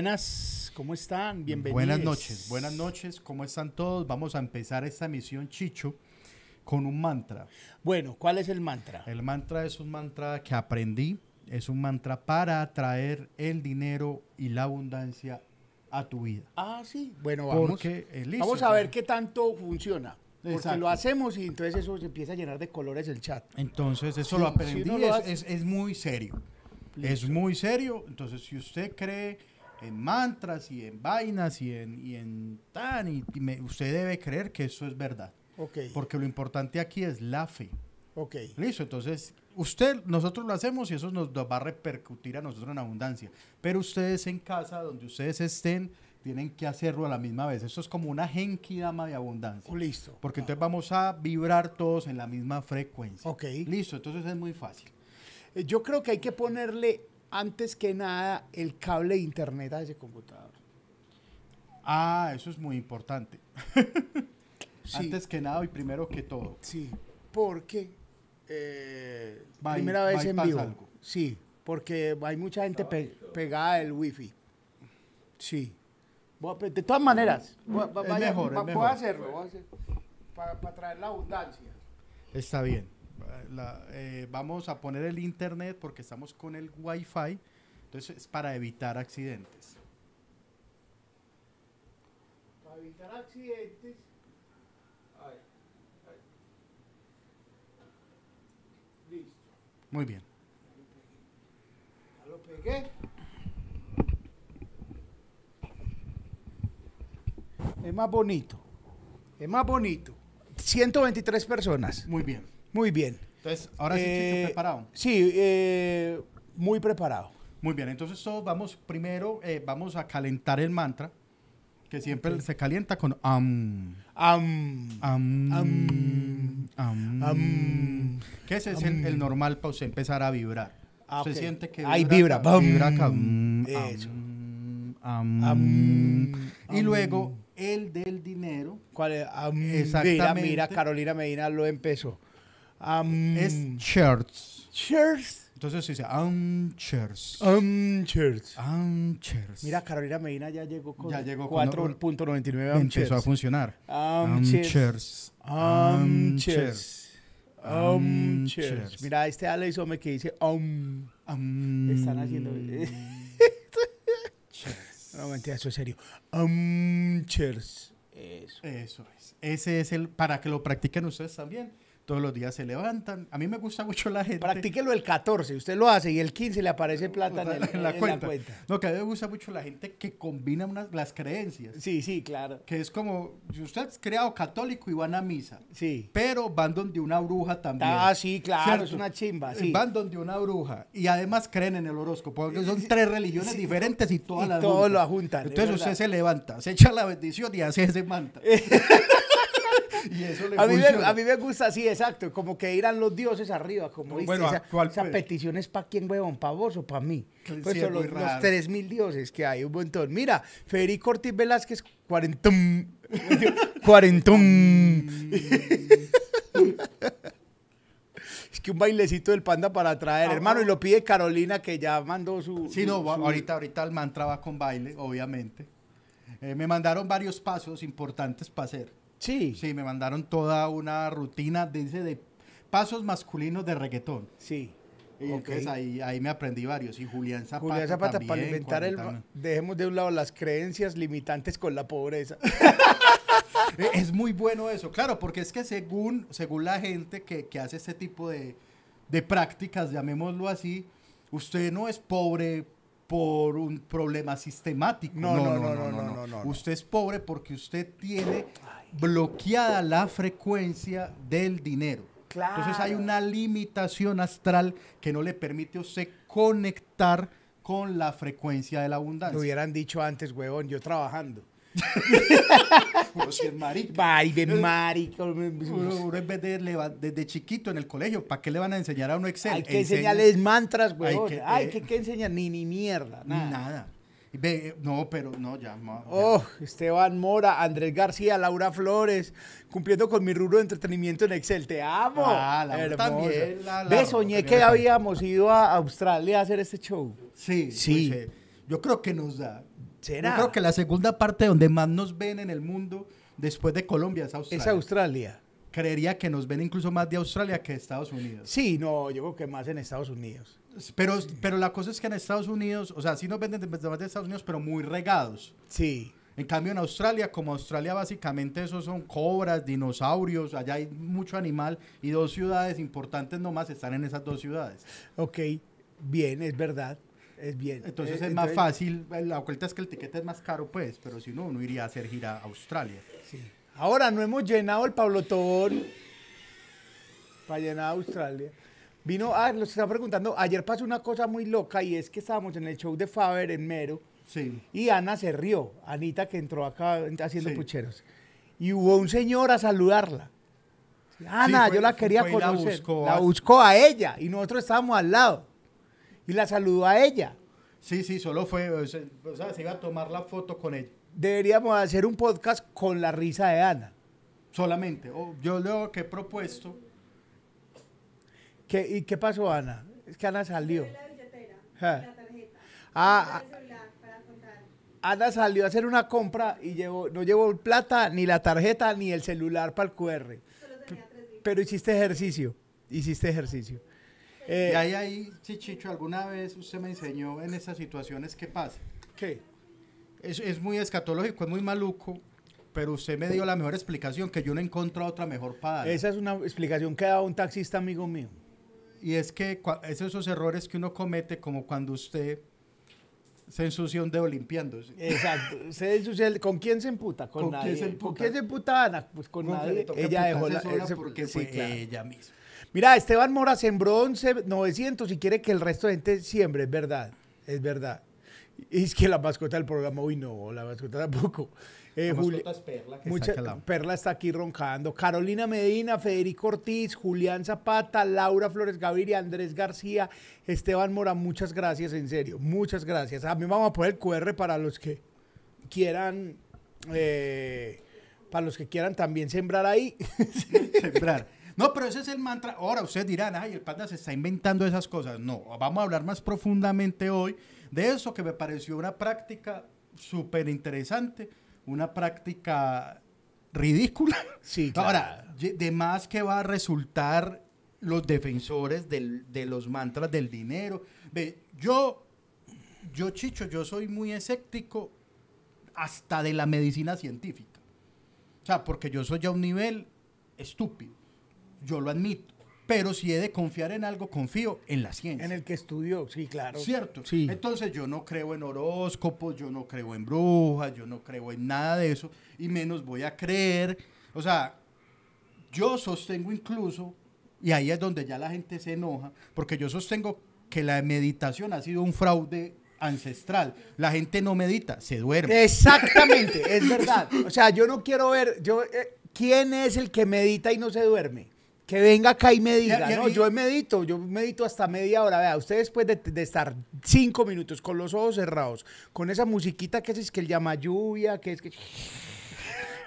buenas, ¿cómo están? Bienvenidos. Buenas noches, buenas noches, ¿cómo están todos? Vamos a empezar esta misión, Chicho, con un mantra. Bueno, ¿cuál es el mantra? El mantra es un mantra que aprendí, es un mantra para atraer el dinero y la abundancia a tu vida. Ah, sí. Bueno, vamos, Porque, eh, listo, vamos a ver qué tanto funciona. Porque Exacto. lo hacemos y entonces eso se empieza a llenar de colores el chat. Entonces, eso Sí, lo aprendí, es, es- es muy serio. Es muy serio. Entonces, si usted cree en mantras y en vainas y en, y en tan, y, y me- usted debe creer que eso es verdad. Ok, Porque lo importante aquí es la fe. ok. Listo, entonces usted, nosotros lo hacemos y eso nos va a repercutir a nosotros en abundancia. Pero ustedes en casa, donde ustedes estén, tienen que hacerlo a la misma vez. Esto es como una genki dama de abundancia. Listo. Porque entonces vamos a vibrar todos en la misma frecuencia. Ok. Listo, entonces es muy fácil. Eh, Yo creo que hay que ponerle antes que nada el cable de internet a ese computador. Ah, eso es muy importante. Sí. Antes que nada y primero que todo. Sí, porque eh, By- primera vez en vivo. algo. Sí, porque hay mucha gente pe- pegada del wifi. Sí. De todas maneras, voy a- hacerlo, voy a hacer, para, para traer la abundancia. Está bien. La- eh, vamos a poner el internet porque estamos con el wifi. Entonces es para evitar accidentes. Para evitar accidentes. Listo, Muy bien. ya lo pegué. Es más bonito. Es más bonito. 123 personas. Muy bien. Muy bien. Entonces, ahora sí, Eh, preparado. Sí, eh, muy preparado. Muy bien. Entonces, todos vamos primero, eh, vamos a calentar el mantra, que siempre se calienta con am. Am, Am. Am. am, am. Que ese es el, el normal para usted empezar a vibrar. Ah, Se siente que Ahí vibra, acá, vibra acá, Eso. am, am. Am, y luego el del dinero ¿Cuál es? Am, Exactamente. Mira, mira, Carolina Medina lo empezó. Am, es shirts. Entonces se dice am chairs. Am, cheers. Am chairs. Mira, Carolina Medina ya llegó con Ya llegó con- 4.99 am empezó a funcionar. Am, cheers. chairs. Am, cheers. Am, Am, cheers. cheers. Mira, este Alex Ome que dice am. Están haciendo-. No, mentira, eso es serio. Am, cheers. Eso. Eso es. Ese es el para que lo practiquen ustedes también. Todos los días se levantan. A mí me gusta mucho la gente. Practíquelo el 14, usted lo hace y el 15 le aparece plata en, el- en la en cuenta. No, que a mí me gusta mucho la gente que combina unas, las creencias. Sí, sí, claro. Que es como, si usted es criado católico y van a misa, Sí. pero van donde una bruja también. Ah, sí, claro, ¿Cierto? es una chimba, sí. Van donde una bruja y además creen en el horóscopo, porque son tres religiones Sí. diferentes y todas Y las todo juntan. lo juntan, es Entonces usted se levanta, se echa la bendición y hace ese mantra. y eso le A mí, me, funciona. a mí me gusta así, exacto, como que irán los dioses arriba, como No, ¿viste? bueno, esa, petición es para quién, huevón, para vos o para mí. Sí, Pues es son los, los raro. 3000 dioses que hay, un montón. Mira, Federico Ortiz Velázquez, cuarentón. cuarentón. es que un bailecito del panda para traer, Ah, hermano, ah. y lo pide Carolina, que ya mandó su. Sí, su- no, su- ahorita, ahorita el mantra va con baile, obviamente. Eh, me mandaron varios pasos importantes para hacer. Sí, Sí, me mandaron toda una rutina dice, de pasos masculinos de reggaetón. sí. Y entonces ahí, ahí me aprendí varios. Y Julián Zapata. Julián Zapata, también, para inventar el... 40. Dejemos de un lado las creencias limitantes con la pobreza. Eh, Es muy bueno eso, claro, porque es que según, según la gente que, que hace este tipo de, de prácticas, llamémoslo así, usted no es pobre por un problema sistemático. No, no, no, no, no, no, no. Usted es pobre porque usted tiene bloqueada la frecuencia del dinero. Claro. Entonces hay una limitación astral que no le permite a usted conectar con la frecuencia de la Lo abundancia. hubieran dicho antes, huevón, yo trabajando. Uno sí es marica. Baile, marico. Uno, en vez de leva- desde chiquito en el colegio, ¿para qué le van a enseñar a uno Excel? Hay que Enseña- enseñarles mantras, huevón. que- Ay, eh, que, que enseñar ni ni mierda, nada. Nada. Ve, eh, no, pero no, ya. ya. Oh, Esteban Mora, Andrés García, Laura Flores, cumpliendo con mi rubro de entretenimiento en Excel. Te amo. Ah, Hermosa. también, la- Ve, Laura soñé que la- habíamos ido a Australia a hacer este show. Sí, Sí. pues, eh, yo creo que nos da. ¿Será? Yo creo que la segunda parte donde más nos ven en el mundo después de Colombia es Australia. Es Australia. Creería que nos ven incluso más de Australia que de Estados Unidos. Sí, no, yo creo que más en Estados Unidos. Pero, pero la cosa es que en Estados Unidos, o sea, sí nos venden de, de más de Estados Unidos, pero muy regados. Sí. En cambio, en Australia, como Australia básicamente esos son cobras, dinosaurios, allá hay mucho animal y dos ciudades importantes nomás están en esas dos ciudades. Ok, bien, es verdad. Es bien. Entonces Eh, es más entonces- fácil, la vuelta es que el tiquete es más caro, pues, pero si no, uno iría a hacer gira a Australia. Sí. Ahora no hemos llenado el Pablo Tobón para llenar Australia. Vino, ah, los estaba preguntando, ayer pasó una cosa muy loca y es que estábamos en el show de Faber en Mero Sí. y Ana se rió, Anita que entró acá haciendo Sí. pucheros. Y hubo un señor a saludarla. Ana, fue- yo la quería fue y la conocer. buscó la buscó a ella y nosotros estábamos al lado. Y la saludó a ella. Sí, sí, solo fue, o sea, se iba a tomar la foto con ella. Deberíamos hacer un podcast con la risa de Ana. Solamente. Yo lo que he propuesto, ¿Qué, ¿Y qué pasó, Ana? Es que Ana salió. la billetera, Ja. la tarjeta, Ah, el celular para contar. Ana salió a hacer una compra y llevó, no llevó plata, ni la tarjeta, ni el celular para el QR. Solo tenía tres días. Pero hiciste ejercicio. Hiciste ejercicio. Eh, y ahí, ahí, sí, Chicho, alguna vez usted me enseñó en esas situaciones qué pasa. ¿Qué? Es, es muy escatológico, es muy maluco, pero usted me dio la mejor explicación que yo no encontré otra mejor para dar. Esa es una explicación que daba un taxista amigo mío. Y es que es esos errores que uno comete, como cuando usted se ensucia un dedo limpiándose. Exacto. Se ensucia ¿Con quién se emputa? Con, ¿Con nadie. quién se ¿Con emputa? quién se emputa Ana? Pues con le nadie. Ella dejó la... ese- porque sí, fue claro. ella misma. Mira, Esteban Mora sembró 11, 900 y quiere que el resto de gente siembre, es verdad, es verdad. Y es que la mascota del programa, uy no, la mascota tampoco. Eh, La Juli- mascota es Perla, que mucha- está acá al lado. Perla está aquí roncando. Carolina Medina, Federico Ortiz, Julián Zapata, Laura Flores Gaviria, Andrés García, Esteban Mora, muchas gracias, en serio, muchas gracias. A mí vamos a poner el QR para los que quieran, eh, para los que quieran también sembrar ahí. Sembrar. No, pero ese es el mantra. Ahora ustedes dirán, ay, el panda se está inventando esas cosas. No, vamos a hablar más profundamente hoy de eso que me pareció una práctica súper interesante, una práctica ridícula. Sí, claro. Ahora, de más que va a resultar los defensores del- de los mantras del dinero. Ve, yo, yo, Chicho, yo soy muy escéptico hasta de la medicina científica. O sea, porque yo soy ya a un nivel estúpido. Yo lo admito. Pero si he de confiar en algo, confío en la ciencia. En el que estudió, sí, claro. ¿Cierto? Sí. Entonces yo no creo en horóscopos, yo no creo en brujas, yo no creo en nada de eso, y menos voy a creer. O sea, yo sostengo incluso, y ahí es donde ya la gente se enoja, porque yo sostengo que la meditación ha sido un fraude ancestral. La gente no medita, se duerme. Exactamente, es verdad. O sea, yo no quiero ver, yo, eh, ¿quién es el que medita y no se duerme? Que venga acá y me diga, no, yo medito, yo medito hasta media hora. Vea, usted después de, de estar cinco minutos con los ojos cerrados, con esa musiquita que es que el llama lluvia, que es que...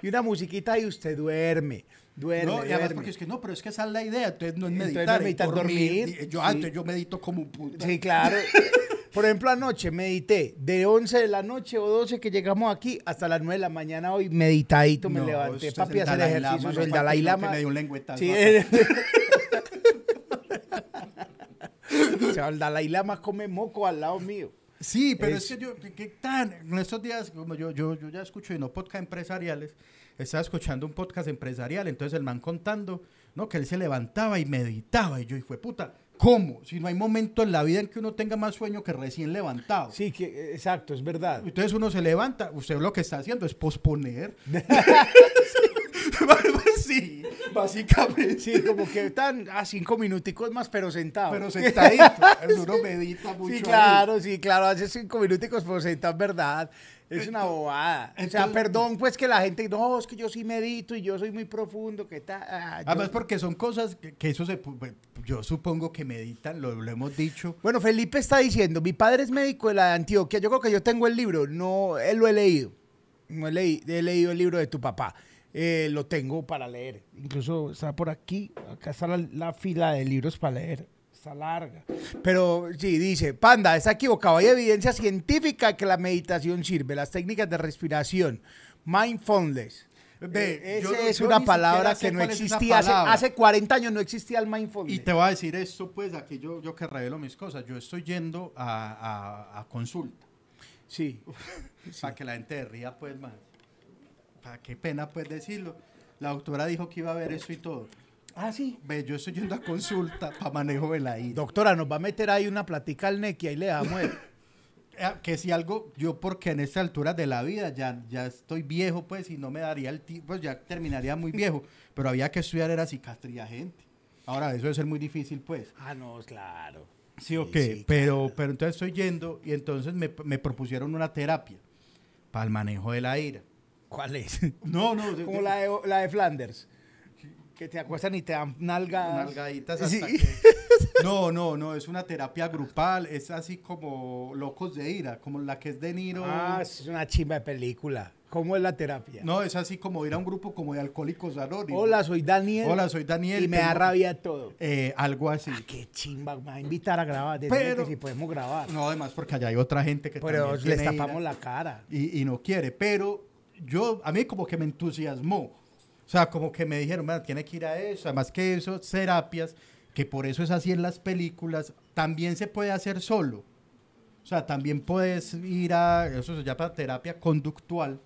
Y una musiquita y usted duerme, duerme, No, y además porque es que no, pero es que esa es la idea, entonces no es Entonces meditar, no meditar, dormir, Di- Yo sí. antes yo medito como un puta. Sí, claro. Por ejemplo, anoche medité de 11 de la noche o 12 que llegamos aquí hasta las 9 de la mañana hoy meditadito me No, levanté papi a hacer ejercicio. El Dalai Lama. que me dio un lengüetazo Sí, acá. o sea, el Dalai Lama come moco al lado mío. Sí, pero es, Es- que yo, que tan, en estos días, como yo, yo, yo ya escucho y no podcast empresariales, estaba escuchando un podcast empresarial, entonces el man contando, ¿no? Que él se levantaba y meditaba, y yo, hijo de puta, ¿cómo? Si no hay momento en la vida en que uno tenga más sueño que recién levantado. Sí, que, exacto, es verdad. Entonces uno se levanta, usted lo que está haciendo es posponer. sí, básicamente. Sí, como que están a cinco minuticos más, pero sentado. Pero sentadito, uno medita mucho. Sí, ahí. claro, sí, claro, hace cinco minuticos, pero sentado, verdad. Es una bobada. o sea, perdón, pues que la gente, no, es que yo sí medito y yo soy muy profundo, que tal. Ah, yo- Además porque son cosas que, que eso se... pu- bueno, Yo supongo que meditan, lo, lo hemos dicho. Bueno, Felipe está diciendo, mi padre es médico de la de Antioquia, yo creo que yo tengo el libro, no, él lo he leído, no he, leí- he leído el libro de tu papá, Eh, lo tengo para leer, incluso está por aquí, acá está la, la fila de libros para leer. Está larga. Pero sí, dice, Panda, está equivocado. Hay evidencia científica que la meditación sirve. Las técnicas de respiración, mindfulness. Eh, esa es una palabra que no existía. Hace, hace 40 años no existía el mindfulness. Y te voy a decir esto, pues aquí yo, yo que revelo mis cosas, yo estoy yendo a, a- a consulta, Sí. para que la gente ría pues más. Para qué pena pues decirlo. La doctora dijo que iba a ver eso y todo. Ah, sí. Ve, yo estoy yendo a consulta para manejo de la ira. Doctora, nos va a meter ahí una platica al neck y ahí le damos el- Eh, Que si algo, yo porque en esta altura de la vida ya, ya estoy viejo, pues, y no me daría el tiempo, pues ya terminaría muy viejo, pero había que estudiar era psiquiatría gente. Ahora, eso debe ser muy difícil, pues. Ah, no, claro. Sí, o qué, sí, pero, pero entonces estoy yendo y entonces me, me propusieron una terapia para el manejo de la ira. ¿Cuál es? No, no, Como la de, la de Flanders. Que te acuestan y te dan nalgas. nalgaditas hasta Sí. que- No, no, no, es una terapia grupal, es así como Locos de Ira, como la que es de Niro. Ah, es una chimba de película. ¿Cómo es la terapia? No, es así como ir a un grupo como de alcohólicos anónimos. Hola, soy Daniel. Hola, soy Daniel. Y me da rabia todo. Eh, algo así. Ah, qué chimba. Me va a invitar a grabar. Pero- que si podemos grabar. No, además porque allá hay otra gente que Pero también les tapamos ira la cara. y, y no quiere. Pero yo, a mí como que me entusiasmó. O sea, como que me dijeron, "Mira, tiene que ir a eso. Además que eso, terapias, que por eso es así en las películas, también se puede hacer solo. O sea, también puedes ir a, eso se llama terapia conductual,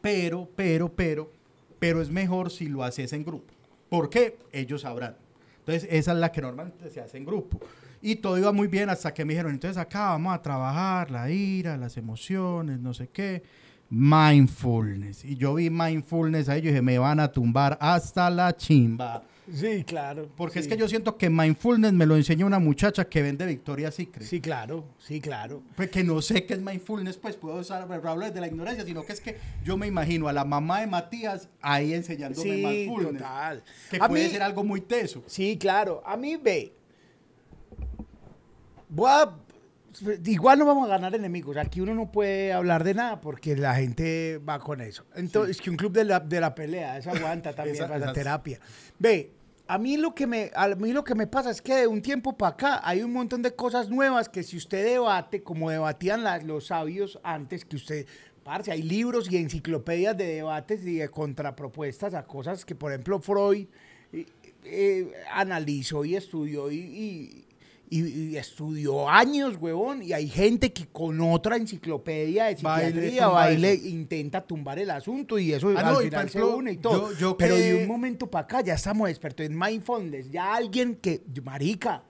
pero, pero, pero, pero es mejor si lo haces en grupo. ¿Por qué? Ellos sabrán. Entonces, esa es la que normalmente se hace en grupo. Y todo iba muy bien hasta que me dijeron, entonces acá vamos a trabajar la ira, las emociones, no sé qué. Mindfulness. Y yo vi mindfulness ahí, yo dije, me van a tumbar hasta la chimba. Sí, claro. Porque es que yo siento que mindfulness me lo enseñó una muchacha que vende Victoria's Secret. Sí, claro. Sí, claro. Pues que no sé qué es mindfulness, pues puedo usar, hablo desde la ignorancia, sino que es que yo me imagino a la mamá de Matías ahí enseñándome Sí, mindfulness. total. Que A puede mí- ser algo muy teso. Sí, claro. A mí, ve. Voy a- Igual no vamos a ganar enemigos. Aquí uno no puede hablar de nada porque la gente va con eso. Entonces, es que un club de la, de la pelea, esa aguanta también Esa- para la terapia. Ve, a mí, lo que me, a mí lo que me pasa es que de un tiempo para acá hay un montón de cosas nuevas que si usted debate, como debatían las- los sabios antes, que usted, parce, hay libros y enciclopedias de debates y de contrapropuestas a cosas que, por ejemplo, Freud eh, eh, analizó y estudió y, y- y- y estudió años, huevón, y hay gente que con otra enciclopedia de psiquiatría tumba va y le eso. intenta tumbar el asunto y eso Ah, al no, final se une y todo. yo- yo Pero que- de un momento para acá ya estamos expertos en mindfulness. Ya alguien que, marica,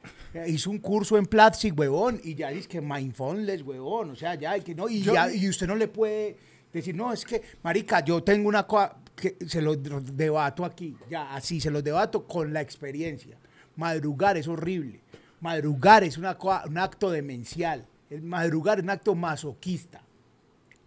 hizo un curso en Platzi, huevón, y ya dice que mindfulness, huevón, o sea, ya hay que no, y, Yo- ya- y usted no le puede decir, no, es que, marica, yo tengo una cosa que se lo debato aquí, ya, así, se los debato con la experiencia. Madrugar es horrible. Madrugar es una, un acto demencial. El madrugar es un acto masoquista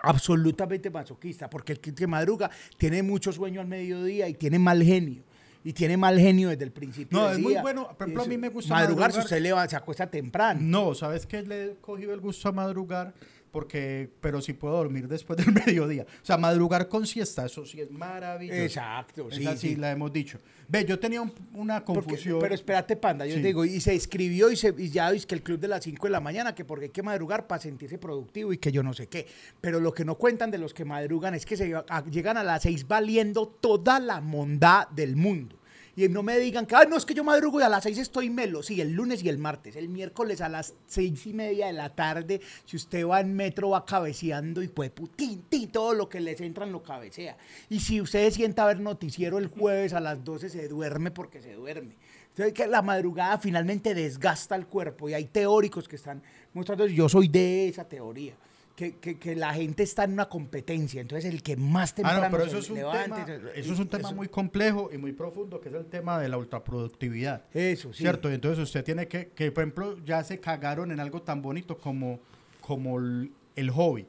absolutamente masoquista, porque el que, madruga tiene mucho sueño al mediodía y tiene mal genio. Y tiene mal genio desde el principio. No, del es muy día. bueno. Por ejemplo, a mí me gusta madrugar. si usted le va- se acuesta temprano. No, ¿sabes qué? Le he cogido el gusto a madrugar, porque, pero sí puedo dormir después del mediodía. O sea, madrugar con siesta, eso sí es maravilloso. Exacto, sí, Esa sí, sí. la hemos dicho. Ve, yo tenía un- una Porque- confusión. pero espérate, panda, yo Sí. te digo, y se escribió y, se, y ya es que el club de las 5 de la mañana, que porque hay que madrugar para sentirse productivo y que yo no sé qué. Pero lo que no cuentan de los que madrugan es que se, a- llegan a las 6 valiendo toda la mondad del mundo. Y no me digan que, ah, no, es que yo madrugo y a las 6 estoy melo. Sí, el lunes y el martes. El miércoles a las 6 y media de la tarde, si usted va en metro, va cabeceando y pues putín, todo lo que les entra lo cabecea. Y si usted sienta a noticiero el jueves a las 12, se duerme porque se duerme. Entonces, que la madrugada finalmente desgasta el cuerpo y hay teóricos que están mostrando, yo soy de esa teoría, que, que- que la gente está en una competencia, entonces el que más Ah, temprano no, pero eso es un levante, tema, eso es un tema eso- muy complejo y muy profundo, que es el tema de la ultraproductividad. Eso, sí. ¿Cierto? Y entonces usted tiene que, que, por ejemplo, ya se cagaron en algo tan bonito como, como el, el hobby.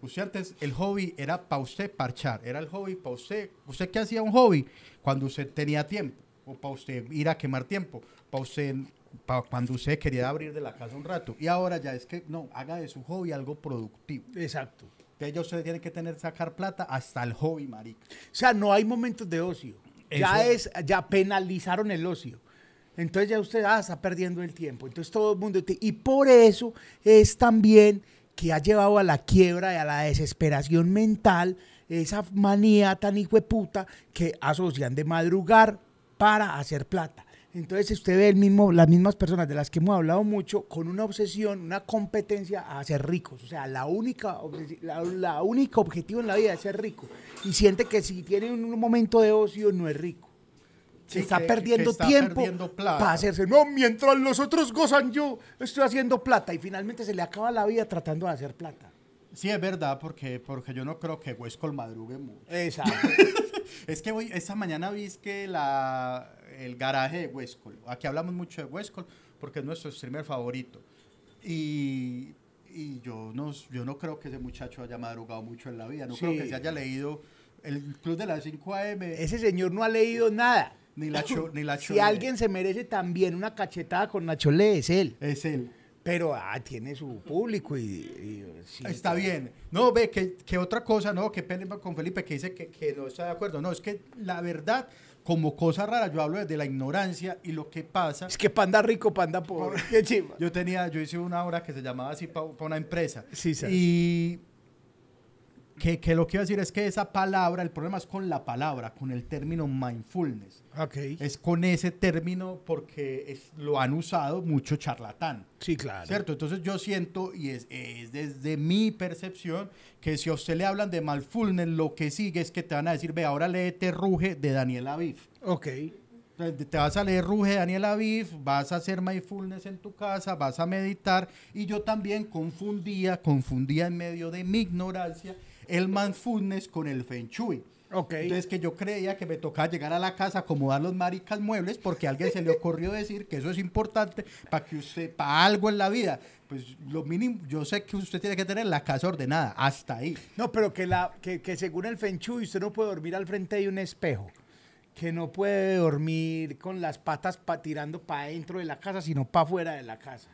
Usted antes, el hobby era para usted parchar, era el hobby para usted. ¿Usted qué hacía un hobby? Cuando usted tenía tiempo, o para usted ir a quemar tiempo, para usted, cuando usted quería abrir de la casa un rato. Y ahora ya es que, no, haga de su hobby algo productivo. Exacto. Entonces ya usted tiene que tener, sacar plata hasta el hobby, marica. O sea, no hay momentos de ocio. Ya es, ya penalizaron el ocio. Entonces ya usted ah, está perdiendo el tiempo. Entonces todo el mundo... te- Y por eso es también que ha llevado a la quiebra y a la desesperación mental esa manía tan hijo de puta que asocian de madrugar para hacer plata. Entonces usted ve el mismo, las mismas personas de las que hemos hablado mucho con una obsesión, una competencia a ser ricos. O sea, la única, la, la única objetivo en la vida es ser rico. Y siente que si tiene un momento de ocio no es rico. Se Sí, está que- perdiendo que está tiempo perdiendo para hacerse. No, mientras los otros gozan, yo estoy haciendo plata. Y finalmente se le acaba la vida tratando de hacer plata. Sí, es verdad, porque, porque yo no creo que Huescol madrugue mucho. Exacto. Es que hoy, esta mañana vi que la, el garaje de Huescol. Aquí hablamos mucho de Huescol porque es nuestro streamer favorito. Y, y yo, no, yo no creo que ese muchacho haya madrugado mucho en la vida. No creo que se haya leído el Club de las 5 AM. Ese señor no ha leído nada. Ni la cho- ni la Si alguien se merece también una cachetada con Nachole, es él. Es él. Pero ah, tiene su público y, y, sí, Está bien. No, ve, que, que otra cosa, no, que pena con Felipe que dice que, que no está de acuerdo. No, es que la verdad, como cosa rara, yo hablo desde la ignorancia y lo que pasa. Es que panda rico, panda pobre. Qué. Yo tenía, yo hice una obra que se llamaba así para una empresa. Sí, sabes. Y que, que lo que iba a decir es que esa palabra, el problema es con la palabra, con el término mindfulness. Ok. Es con ese término porque es- lo han usado mucho charlatán. Sí, claro. ¿Cierto? Entonces yo siento, y es, es desde mi percepción, que si a usted le hablan de mindfulness, lo que sigue es que te van a decir, ve, ahora léete Ruge de Daniel Aviv. Ok. Te vas a leer Ruge de Daniel Aviv, vas a hacer mindfulness en tu casa, vas a meditar. Y yo también confundía, confundía en medio de mi ignorancia el mindfulness con el feng shui. Ok. Entonces que yo creía que me tocaba llegar a la casa, acomodar los maricas muebles, porque a alguien se le ocurrió decir que eso es importante para que usted, para algo en la vida. Pues lo mínimo, yo sé que usted tiene que tener la casa ordenada, hasta ahí. No, pero que, la, que, que según el Feng Shui usted no puede dormir al frente de un espejo. Que no puede dormir con las patas pa- tirando para adentro de la casa, sino para afuera de la casa.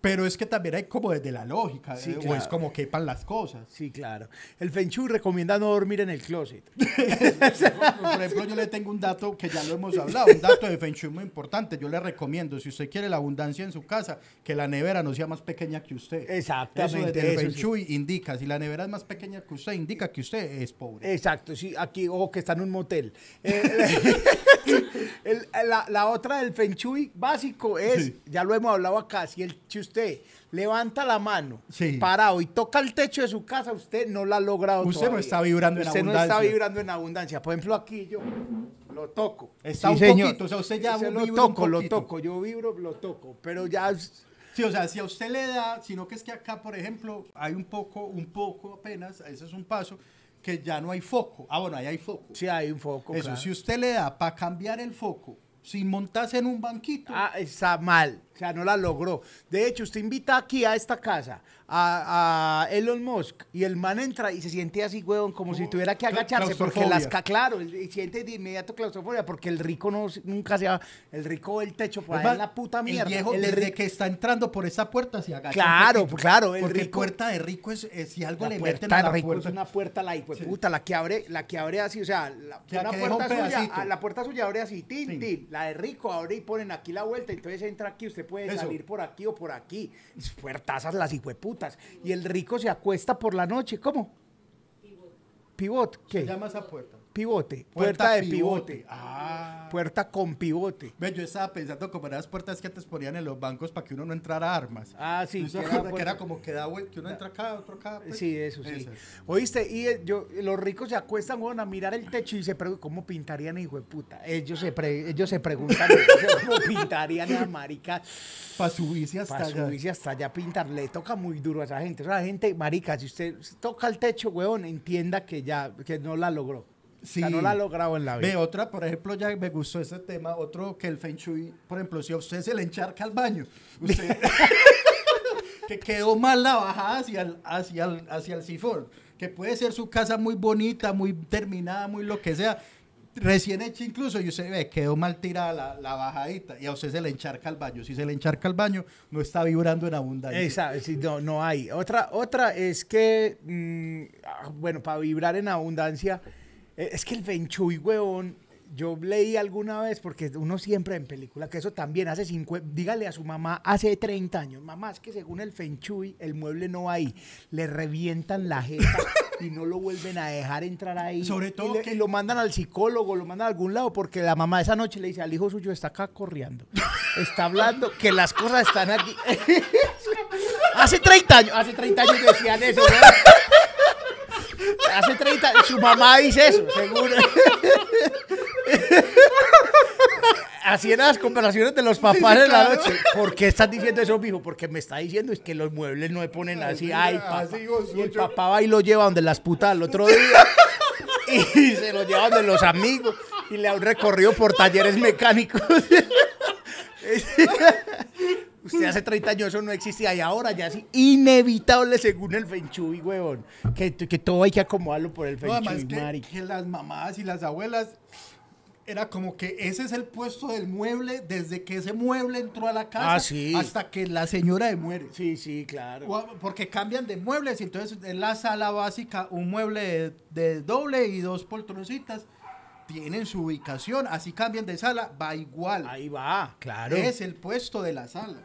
Pero es que también hay como desde la lógica, Sí, eh, o es como quepan las cosas. Sí, claro. El Feng Shui recomienda no dormir en el closet. Por ejemplo, yo le tengo un dato que ya lo hemos hablado, un dato de Feng Shui muy importante. Yo le recomiendo, si usted quiere la abundancia en su casa, que la nevera no sea más pequeña que usted. Exactamente, Eso el Feng sí. Indica, si la nevera es más pequeña que usted, indica que usted es pobre. Exacto, sí, aquí, ojo que está en un motel. Eh, el- la, la otra del Feng Shui básico es, Sí. ya lo hemos hablado acá, si, el, si usted levanta la mano Sí. parado y toca el techo de su casa, usted no la ha logrado Usted no todavía. está vibrando en Usted no está abundancia. vibrando en abundancia. Por ejemplo, aquí yo lo toco. Está un poquito, o sea, usted ya Se lo toco, lo toco, yo vibro, lo toco, pero ya... Sí, o sea, si a usted le da, sino que es que acá, por ejemplo, hay un poco, un poco apenas, ese es un paso, que ya no hay foco. Ah, bueno, ahí hay foco. Sí, hay un foco. Eso, claro. si usted le da para cambiar el foco, sin montarse en un banquito, Ah, está mal. O sea, no la logró. De hecho, usted invita aquí a esta casa a, a Elon Musk y el man entra y se siente así, huevón, como si tuviera que agacharse. Porque las claro, él siente de inmediato claustrofobia porque el rico no, nunca se va. El rico el techo por ahí en la puta mierda. El viejo, El desde rico- que está entrando por esa puerta, se agacha. Claro, poquito. claro, el Porque rico- puerta de rico es, es si algo le puerta meten a la rico puerta. es una puerta la hijo de puta, la que abre, la que abre así, o sea, la, sea, una que deja un puerta suya, a la puerta suya abre así, tin, Sí. tin. La de rico abre y ponen aquí la vuelta, entonces entra aquí, usted puede Eso. salir por aquí o por aquí. Puertazas las hijueputas. Y el rico se acuesta por la noche, ¿cómo? Pivot, ¿qué? Se llama esa puerta. Pivote, puerta, de pivote. Ah. Puerta con pivote. Ve, yo estaba pensando como en las puertas que antes ponían en los bancos para que uno no entrara a armas. Ah, sí, que que era como que da vuelta, que uno entra acá, otro acá. pues. Sí, eso sí. Esas. Oíste, y eh, yo, los ricos se acuestan weón, a mirar el techo y se preguntan, ¿cómo pintarían, hijo de puta? Ellos se, pre- ellos se preguntan, ¿cómo pintarían a marica Para subirse hasta para allá. subirse hasta allá a pintar? Le toca muy duro a esa gente. O sea, la gente, marica, si usted toca el techo, weón, entienda que ya, que no la logró. O sea, Sí. no la ha logrado en la vida. Ve, otra, por ejemplo, ya me gustó ese tema, otro que el Feng Shui, por ejemplo, si a usted se le encharca al baño, usted, que quedó mal la bajada hacia el, hacia, el, hacia el sifón, que puede ser su casa muy bonita, muy terminada, muy lo que sea, recién hecha incluso, y usted ve, quedó mal tirada la, la bajadita, y a usted se le encharca al baño. Si se le encharca al baño, no está vibrando en abundancia. Sí, no, no hay. Otra, otra es que, mm, ah, bueno, para vibrar en abundancia, es que el Feng Shui, huevón, yo leí alguna vez, porque uno siempre en película, que eso también hace 50, dígale a su mamá hace 30 años, mamá, es que según el Feng Shui, el mueble no va ahí, le revientan la jeta y no lo vuelven a dejar entrar ahí. Sobre Y todo le- que- y lo mandan al psicólogo, lo mandan a algún lado, porque la mamá esa noche le dice al hijo suyo, está acá corriendo, está hablando, que las cosas están aquí. hace 30 años, hace 30 años decían eso, ¿no? Hace 30, su mamá dice eso, seguro. Así eran las conversaciones de los papás Sí, sí, en la claro. noche. ¿Por qué estás diciendo eso, mijo? Porque me está diciendo es que los muebles no me ponen así. Ay, papá. así, Y el papá va y lo lleva donde las putas al otro día. y se lo lleva donde los amigos. Y le da un recorrido por talleres mecánicos. Usted hace 30 años eso no existía y ahora ya es inevitable según el Feng Shui, huevón. Que, que todo hay que acomodarlo por el Feng No, Shui, que, las mamás y las abuelas era como que ese es el puesto del mueble desde que ese mueble entró a la casa Ah, sí. hasta que la señora de muere. Sí, sí, claro. O- Porque cambian de muebles y entonces en la sala básica un mueble de, de doble y dos poltroncitas tienen su ubicación, así cambian de sala, va igual. Ahí va, claro. Es el puesto de la sala.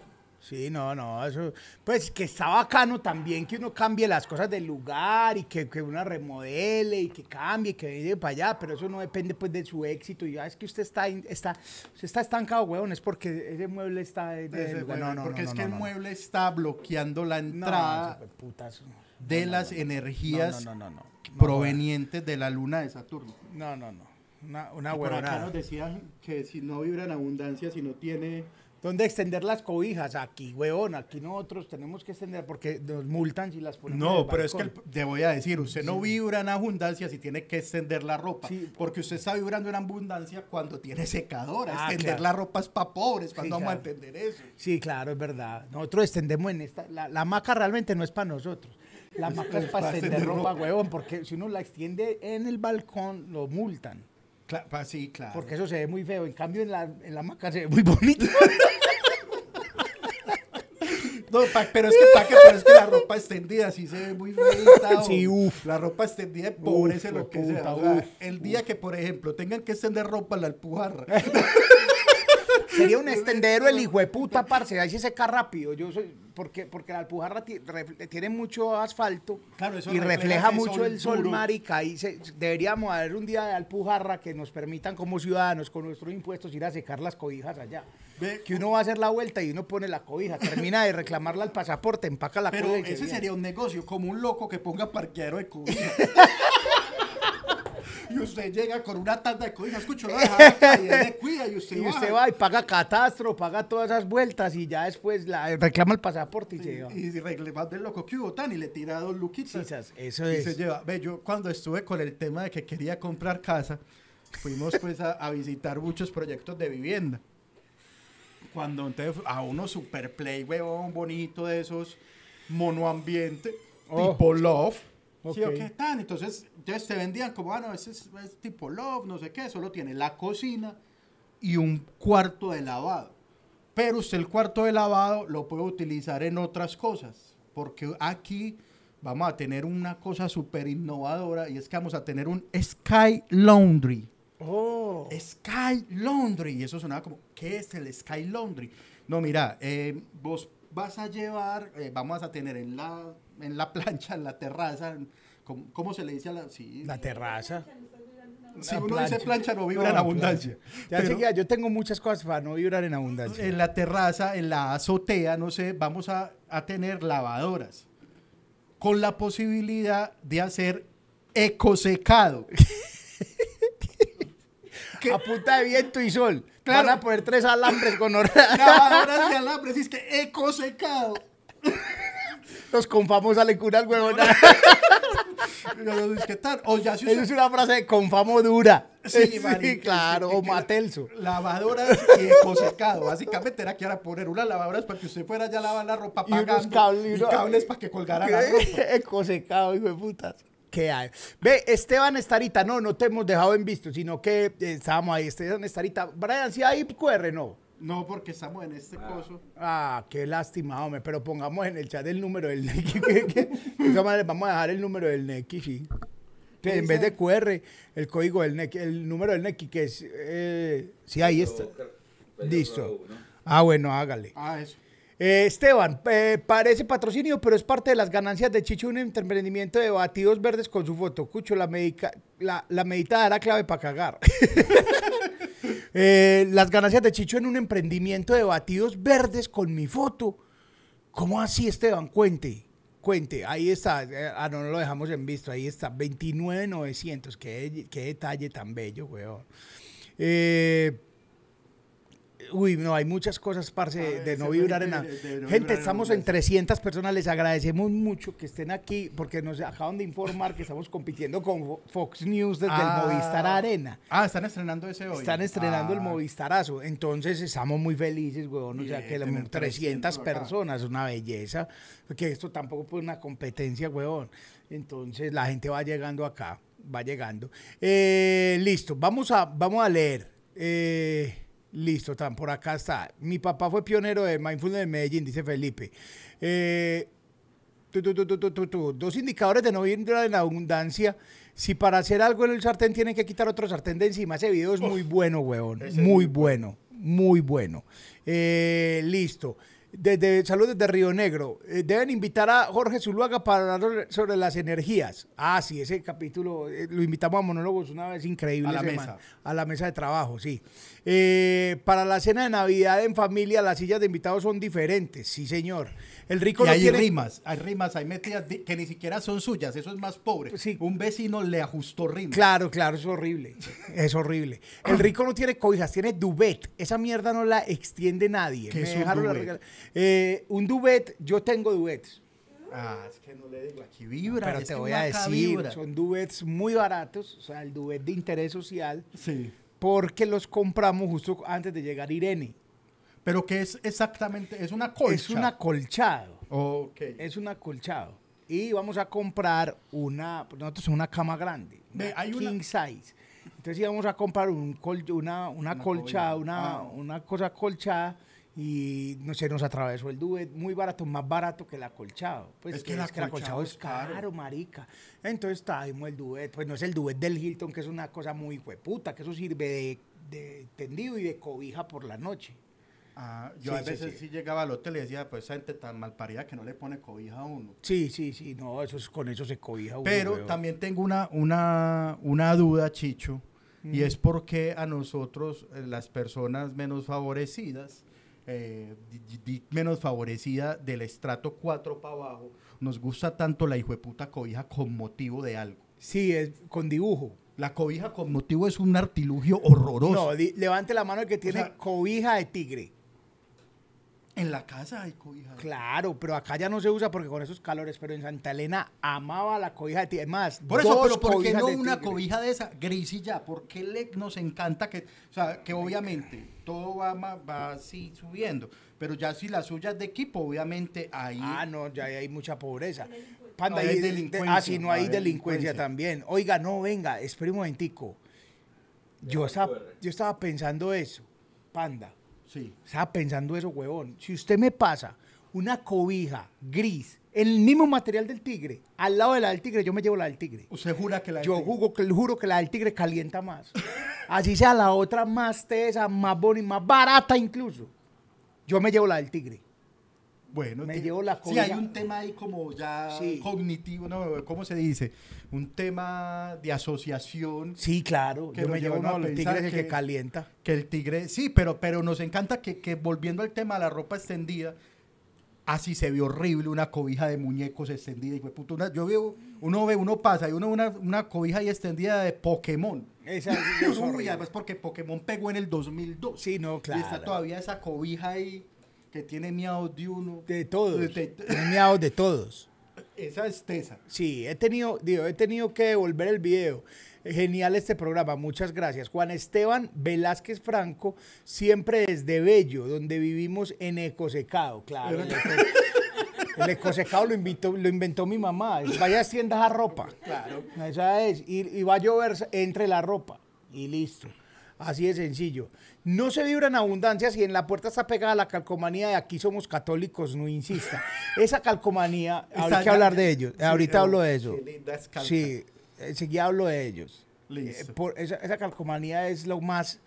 Sí, no, no, eso, pues que está bacano también que uno cambie las cosas del lugar y que, que uno remodele y que cambie, que vaya para allá, pero eso no depende pues de su éxito y ya es que usted está, está, usted está estancado, weón, es porque ese mueble está de, de- Ese lugar. mueble, no, no, porque no, es no, que el mueble está bloqueando la entrada de No, las energías No, no, no, no, no. provenientes de la luna de Saturno. No, no, no. Una, una Y por acá nos decían que si no vibra en abundancia, si no tiene... ¿Dónde extender las cobijas? Aquí, huevón, aquí nosotros tenemos que extender porque nos multan si las ponemos en No, el pero es que el- te voy a decir, usted no vibra en abundancia si tiene que extender la ropa. Sí. Porque usted está vibrando en abundancia cuando tiene secadora. Ah, extender claro. la ropa es para pobres. ¿Cuándo Sí, vamos a entender eso? Sí, claro, es verdad. Nosotros extendemos en esta. La, la hamaca realmente no es para nosotros. La hamaca es para extender ropa, huevón, porque si uno la extiende en el balcón, lo multan. Cla- pa- sí, claro. Porque eso se ve muy feo. En cambio, en la, en la hamaca se ve muy bonito. No, pa- pero es que, pa' qué, pero es que la ropa extendida sí se ve muy feita. Sí, uf. La ropa extendida empobrece Uf, lo que puta, sea. O sea, uf, el día que, por ejemplo, tengan que extender ropa, la alpujarra. Sería un extendero el hijo de puta, parce. Ahí se seca rápido. Yo soy, porque, porque la alpujarra tiene mucho asfalto Claro, eso y refleja mucho sol el sol, duro. marica. Y se- deberíamos haber un día de alpujarra que nos permitan como ciudadanos con nuestros impuestos ir a secar las cobijas allá. Ve- que uno va a hacer la vuelta y uno pone la cobija, termina de reclamarla al pasaporte, empaca la Pero cobija. ese sería un negocio, como un loco que ponga parqueadero de cobijas. y usted llega con una tanda de cobijas, escucho, lo deja y él le cuida y usted, Y usted baja. va y paga catastro, paga todas esas vueltas y ya después la, reclama el pasaporte y se lleva. Y, y reclama del loco que hubo tan y le tira dos luquitas. Sí, eso y es. se lleva. Ve, yo cuando estuve con el tema de que quería comprar casa, fuimos pues a, a visitar muchos proyectos de vivienda. Cuando entonces a uno super play, huevón, bonito de esos, monoambiente, Oh. tipo love. ¿Sí o Ok. qué tan? Entonces, entonces te vendían como, ah, no, ese es, es tipo love, no sé qué, solo tiene la cocina y un cuarto de lavado. Pero usted el cuarto de lavado lo puede utilizar en otras cosas, porque aquí vamos a tener una cosa súper innovadora y es que vamos a tener un Sky Laundry. Oh. Sky Laundry. Y eso sonaba como, ¿qué es el Sky Laundry? No, mira, eh, vos vas a llevar, eh, vamos a tener en la, en la plancha, en la terraza, ¿cómo, cómo se le dice a la...? Sí, La terraza. si uno dice plancha no vibra en abundancia. plancha. Ya Pero- que yo tengo muchas cosas para no vibrar en abundancia. en la terraza, en la azotea, no sé, vamos a, a tener lavadoras con la posibilidad de hacer ecosecado. A punta de viento y sol. Claro. Van a poner tres alambres con Lavadoras de alambres, es que ecosecado. Los confamos salen es que tal, O ya si Eso usted- es una frase de confamo dura. Sí, marica, claro. O Matelso. Lavadoras y ecosecado. Básicamente era que era poner unas lavadoras para que usted fuera ya a lavar la ropa Y unos pagando. cables, y cables para que colgara la ropa. Ecosecado, hijo de putas. ¿Qué hay? Ve, Esteban Estarita, no, no te hemos dejado en visto, sino que eh, estábamos ahí. Esteban Estarita. Brian, si hay QR, no. No, porque estamos en este coso. Ah, qué lástima, hombre. Pero pongamos en el chat el número del Neki. que- que- vamos a dejar el número del Neki, sí. ¿Qué en vez de? QR, el código del NEC, el número del NEC, que es... Eh, sí, ahí está. Listo. Ah, bueno, hágale. Ah, eso. Eh, Esteban, eh, parece patrocinio, pero es parte de las ganancias de Chicho un emprendimiento de batidos verdes con su foto. Cucho, la, medica, la, la meditada era clave para cagar. Eh, las ganancias de Chicho en un emprendimiento de batidos verdes con mi foto. ¿Cómo así, Esteban? Cuente, cuente. Ahí está. Ah, no, no lo dejamos en visto. Ahí está. 29,900. Qué, qué detalle tan bello, weón. Eh, Uy, no, hay muchas cosas, parce, de, Ah, de no vibrar en nada. no Gente, estamos en abundancia. 300 personas, les agradecemos mucho que estén aquí porque nos acaban de informar que estamos compitiendo con Fo- Fox News desde Ah. el Movistar Arena. Ah, están estrenando ese hoy. Están estrenando el Ah, Movistarazo. Entonces estamos muy felices, weón. O sea, que la- tener 300 300 acá. personas, una belleza. Porque esto tampoco fue una competencia, weón. Entonces la gente va llegando acá, va llegando. Eh, listo, vamos a, vamos a leer. Eh, listo, tan por acá está. Mi papá fue pionero de Mindfulness de Medellín, dice Felipe. Eh, tu, tu, tu. Dos indicadores de no vibrar en abundancia. Si para hacer algo en el sartén tienen que quitar otro sartén de encima, ese video es muy bueno, weón. muy bueno, muy bueno. Eh, listo. Desde, saludos desde Río Negro. Eh, deben invitar a Jorge Zuluaga para hablar sobre las energías. Ah, sí, ese capítulo eh, lo invitamos a monólogos una vez increíble. A la mesa. man. A la mesa de trabajo, sí. Eh, para la cena de Navidad en familia, las sillas de invitados son diferentes. Sí, señor. El rico Y no hay tiene... rimas, hay rimas, hay metidas que ni siquiera son suyas, eso es más pobre. Sí. Un vecino le ajustó rimas. Claro, claro, es horrible. Es horrible. El rico no tiene cobijas, tiene duvet. Esa mierda no la extiende nadie. ¿Qué Me es un duvet? Eh, un duvet, yo tengo duvets. Ah, es que no le digo, aquí vibra. Pero te voy a decir, vibra. son duvets muy baratos, o sea, el duvet de interés social, Sí. porque los compramos justo antes de llegar Irene. Pero que es exactamente, es una colcha. Es un acolchado. Ok. Es un acolchado. Y vamos a comprar una, nosotros una cama grande, Ve, una hay una- king size. Entonces íbamos a comprar un col- una, una, Una cobija. una, Ah. una cosa colchada y no sé, nos atravesó el duet muy barato, más barato que el acolchado. Pues Es que el acolchado es caro. caro, marica. Entonces traímos el duet, pues no es el duet del Hilton, que es una cosa muy hueputa, que eso sirve de, de tendido y de cobija por la noche. Ah, yo Sí, a veces sí. sí. llegaba al hotel y decía, pues esa gente tan malparida que no le pone cobija a uno. Sí, sí, sí, no, eso es, con eso se cobija uno, Pero weón. también tengo una, una, una duda, Chicho, y es porque a nosotros, eh, las personas menos favorecidas, eh, di- di- menos favorecida del estrato 4 para abajo, nos gusta tanto la hijueputa cobija con motivo de algo. Sí, es con dibujo. La cobija con motivo es un artilugio horroroso. No, di- levante la mano el que tiene sea- cobija de tigre. En la casa hay cobija. Claro, pero acá ya no se usa porque con esos calores, pero en Santa Elena amaba la cobija de tigre. Es Más, Por eso, dos pero ¿por qué no una tigre. cobija de esa gris y ya? ¿Por qué le, nos encanta que, o sea, que obviamente todo va, va así subiendo, pero ya si la suya es de equipo, obviamente ahí... Ah, no, ya hay mucha pobreza. Panda, No, hay delincuencia, ah, sí, no hay hay delincuencia delincuencia. también. Oiga, no, venga, espere un momentico. Yo estaba, yo estaba pensando eso, Panda. Sí. Estaba pensando eso, huevón. Si usted me pasa una cobija gris, el mismo material del tigre, al lado de la del tigre, yo me llevo la del tigre. ¿Usted jura que la Yo gente- jugo, juro que la del tigre calienta más. Así sea la otra más tesa, más bonita, más barata incluso. Yo me llevo la del tigre. Bueno, me te- llevo la Sí, hay un tema ahí como ya Sí. cognitivo, ¿no? ¿Cómo se dice? Un tema de asociación. Sí, claro. Que yo me llevo, no, el tigre es el que que- calienta. Que el tigre, sí, pero, pero nos encanta que, que volviendo al tema de la ropa extendida, así se ve horrible una cobija de muñecos extendida. una- yo veo, uno ve, uno pasa y uno ve una, una cobija ahí extendida de Pokémon. Esa es Uy, además porque Pokémon pegó en el 2002. Sí, no, Y está claro. todavía esa cobija ahí que tiene miados de uno. De todos. De- de- Tiene miados de todos. esa es tesa. Sí, he tenido, digo, he tenido que devolver el video. Genial este programa, muchas gracias. Juan Esteban Velázquez Franco, siempre desde Bello, donde vivimos en Ecosecado, claro. El, eco- el Ecosecado lo, invitó, lo inventó mi mamá. es, Vaya a tiendas a ropa. Claro. Esa es. Y, y va a llover entre la ropa. Y listo. Así de sencillo. No se vibra en abundancia si en la puerta está pegada la calcomanía de aquí somos católicos, no insista. Esa calcomanía, hay que hablar de ello. sí, Ahorita hablo de eso. Sí, enseguida hablo de ellos. Listo. Eh, por- esa, esa calcomanía es lo más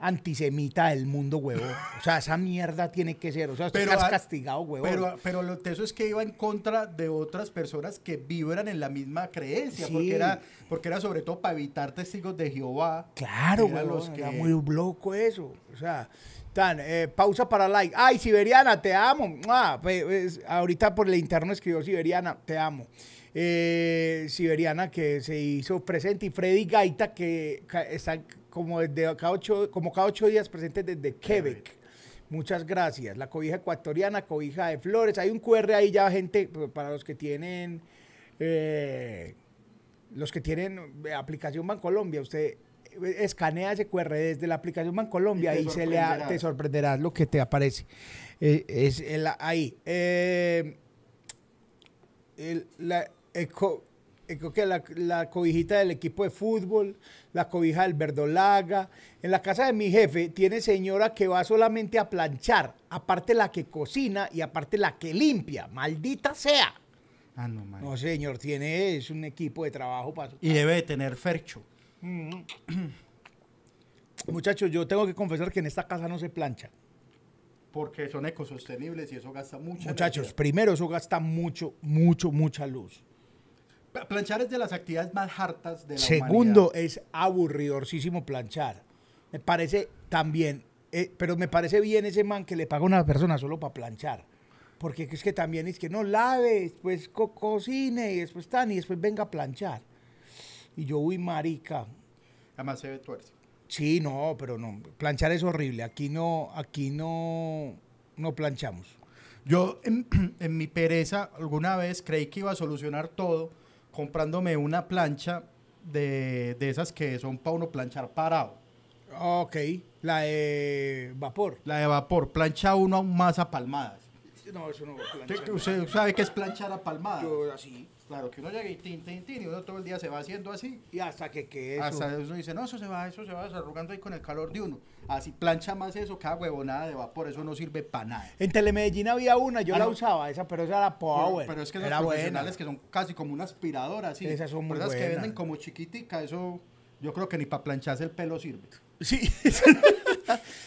antisemita del mundo, huevón. O sea, esa mierda tiene que ser. O sea, Pero estás castigado, huevón. Pero, pero lo teso es que iba en contra de otras personas que vibran en la misma creencia, Sí. porque, era, porque era sobre todo para evitar testigos de Jehová. Claro, huevón, los era que- muy loco eso. O sea, tan, eh, pausa para like. Ay, Siberiana, te amo. Ah, pues, ahorita por el interno escribió Siberiana, te amo. Eh, Siberiana que se hizo presente y Freddy Gaita que está como, desde cada ocho, como cada ocho días presente desde Quebec. Muchas gracias. La cobija ecuatoriana, cobija de flores. Hay un QR ahí ya, gente, para los que tienen... eh, los que tienen eh, aplicación Bancolombia, usted eh, escanea ese QR desde la aplicación Bancolombia Y y, se le sorprenderás. te sorprenderás lo que te aparece. Eh, es el- ahí. Eh, el- la, eco- eco- que la, la cobijita del equipo de fútbol, la cobija del verdolaga. En la casa de mi jefe tiene señora que va solamente a planchar, aparte la que cocina y aparte la que limpia. Maldita sea. Ah, no, man. No, señor, tiene es un equipo de trabajo para su Y debe de tener fercho. Muchachos, yo tengo que confesar que en esta casa no se plancha. Porque son ecosostenibles y eso gasta mucha Muchachos, energía. primero eso gasta mucho, mucho, mucha luz. Planchar es de las actividades más hartas de la Segundo, humanidad. es aburridorcísimo planchar. Me parece también, eh, pero me parece bien ese man que le paga a una persona solo para planchar. Porque es que también es que no lave, después co- cocine y después tan y después venga a planchar. Y yo, uy, marica. Además se ve tuerce. Sí, no, pero no. Planchar es horrible. Aquí no, aquí no, no planchamos. Yo en, en mi pereza alguna vez creí que iba a solucionar todo comprándome una plancha de, de esas que son para uno planchar parado. Ok, la de vapor. La de vapor, plancha uno aún más a palmadas. No, eso no Usted, usted sabe qué es planchar a palmadas. Yo así. Claro, que uno llega y tin, tin, tin, y uno todo el día se va haciendo así. Y hasta que quede eso. Hasta uno dice, no, eso se va, eso se va desarrugando ahí con el calor de uno. Así plancha más eso, cada huevonada de vapor, eso no sirve para nada. En Telemedellín había una, yo Ah, la no. usaba, esa, pero esa era Power. Pero, pero es que las buena. profesionales que son casi como una aspiradora, así. Esas son muy esas que buenas. venden como chiquitica, eso yo creo que ni para plancharse el pelo sirve. Sí.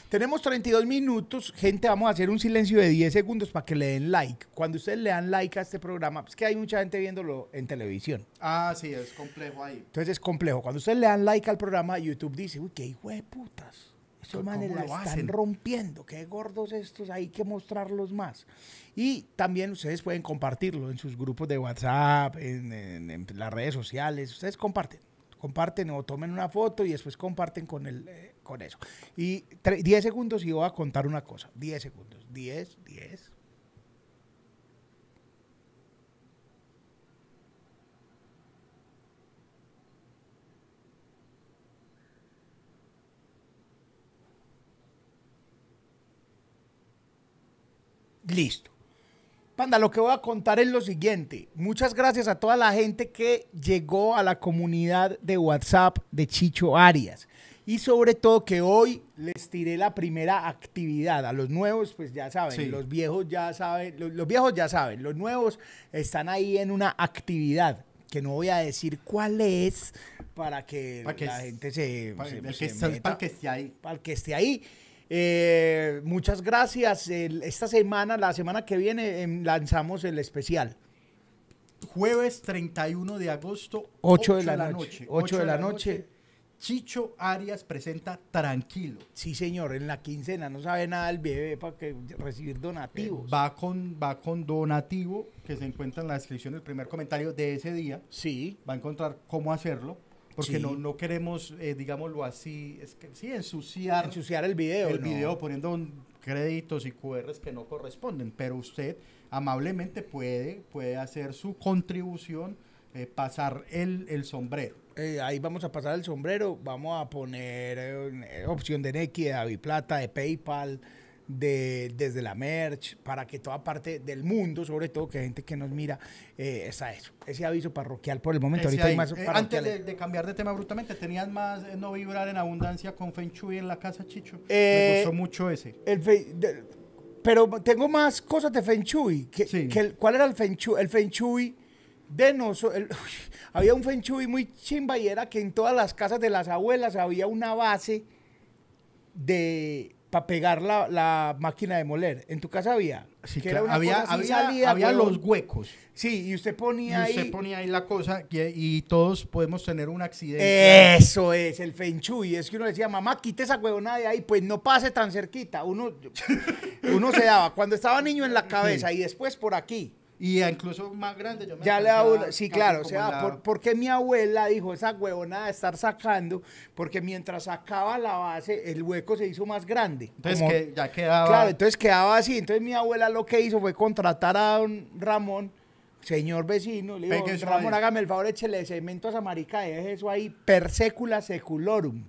Tenemos 32 minutos. Gente, vamos a hacer un silencio de 10 segundos para que le den like. Cuando ustedes le dan like a este programa, es que hay mucha gente viéndolo en televisión. Ah, sí, es complejo ahí. Entonces es complejo. Cuando ustedes le dan like al programa, YouTube dice, uy, qué hijo de putas. Estos ¿Cómo manes la están hacen? rompiendo. Qué gordos estos, hay que mostrarlos más. Y también ustedes pueden compartirlo en sus grupos de WhatsApp, en, en- en las redes sociales. Ustedes comparten. Comparten o tomen una foto y después comparten con, el, eh, eso. Y tre- 10 segundos y voy a contar una cosa. 10 segundos. 10, 10. Listo. Panda, lo que voy a contar es lo siguiente. Muchas gracias a toda la gente que llegó a la comunidad de WhatsApp de Chicho Arias. Y sobre todo que hoy les tiré la primera actividad. A los nuevos, pues ya saben, Sí. los viejos ya saben, los, los viejos ya saben, los nuevos están ahí en una actividad que no voy a decir cuál es para que, Pa' que la es- gente se, Para se- que, meta para esté ahí. para que esté ahí. Eh, muchas gracias. El- esta semana, la semana que viene, em, lanzamos el especial. Jueves 31 de agosto, Ocho de la noche. Ocho de la noche. Chicho Arias presenta Tranquilo. Sí, señor, en la quincena. No sabe nada el bebé para que recibir donativos. Va con, va con donativo, que se encuentra en la descripción del primer comentario de ese día. Sí. Va a encontrar cómo hacerlo, porque Sí. no, no queremos, eh, digámoslo así, es que sí, ensuciar, Ensuciar el video. el ¿no? video poniendo un- créditos y QRs que no corresponden, pero usted amablemente puede, puede hacer su contribución, eh, pasar el, el sombrero. Eh, ahí vamos a pasar el sombrero. Vamos a poner eh, opción de Nequi, de Daviplata, de PayPal, de, desde la merch, para que toda parte del mundo, sobre todo que gente que nos mira, eh, está eso. Ese aviso parroquial por el momento. Ese Ahorita hay ahí. más antes de, de cambiar de tema brutamente, ¿tenías más no vibrar en abundancia con Feng Shui en la casa, Chicho? Me gustó mucho ese. El fe- de- pero tengo más cosas de Feng Shui. Que, Sí. que el- ¿Cuál era el Feng Shui? El Feng Shui de nosotros, había un Feng Shui muy chimba y era que en todas las casas de las abuelas había una base de para pegar la, la máquina de moler. En tu casa había. Sí, que claro, una había, cosa había, salida, había huevón. los huecos. Sí, y usted Y ponía ahí. usted ponía ahí la cosa y, y todos podemos tener un accidente. Eso es, el Feng Shui. Es que uno decía, mamá, quite esa huevonada de ahí, pues no pase tan cerquita. Uno, uno se daba cuando estaba niño en la cabeza y después por aquí. Y incluso más grande. Yo me Ya le alcanzaba daba, sí, claro, o sea, la- por, porque mi abuela dijo esa huevonada de estar sacando, porque mientras sacaba la base, el hueco se hizo más grande. Entonces Como- que ya quedaba. Claro, entonces quedaba así. Entonces mi abuela lo que hizo fue contratar a don Ramón, señor vecino, le dijo, Ramón, ahí". hágame el favor, échele cemento a esa marica, deje eso ahí, per secula seculorum.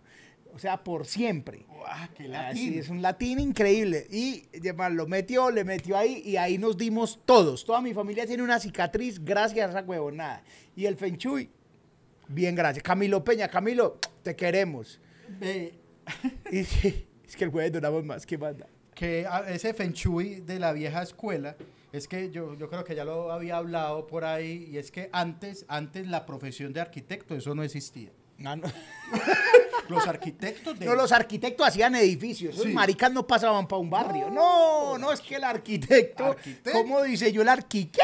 O sea, por siempre. ¡Guau, qué Así, latín! es un latín increíble. Y además, lo metió, le metió ahí y ahí nos dimos todos. Toda mi familia tiene una cicatriz gracias a esa huevonada. Y el Feng Shui, bien, gracias. Camilo Peña, Camilo, te queremos. Y sí, es que el jueves duramos más que manda. que a- ese Feng Shui de la vieja escuela es que yo, yo creo que ya lo había hablado por ahí y es que antes, antes la profesión de arquitecto, eso no existía. Ah, no. Los arquitectos de... No, los arquitectos hacían edificios. Esos Sí. maricas no pasaban para un barrio. No, no, es que el arquitecto, Arquitecto. ¿cómo dice yo el arquiqué?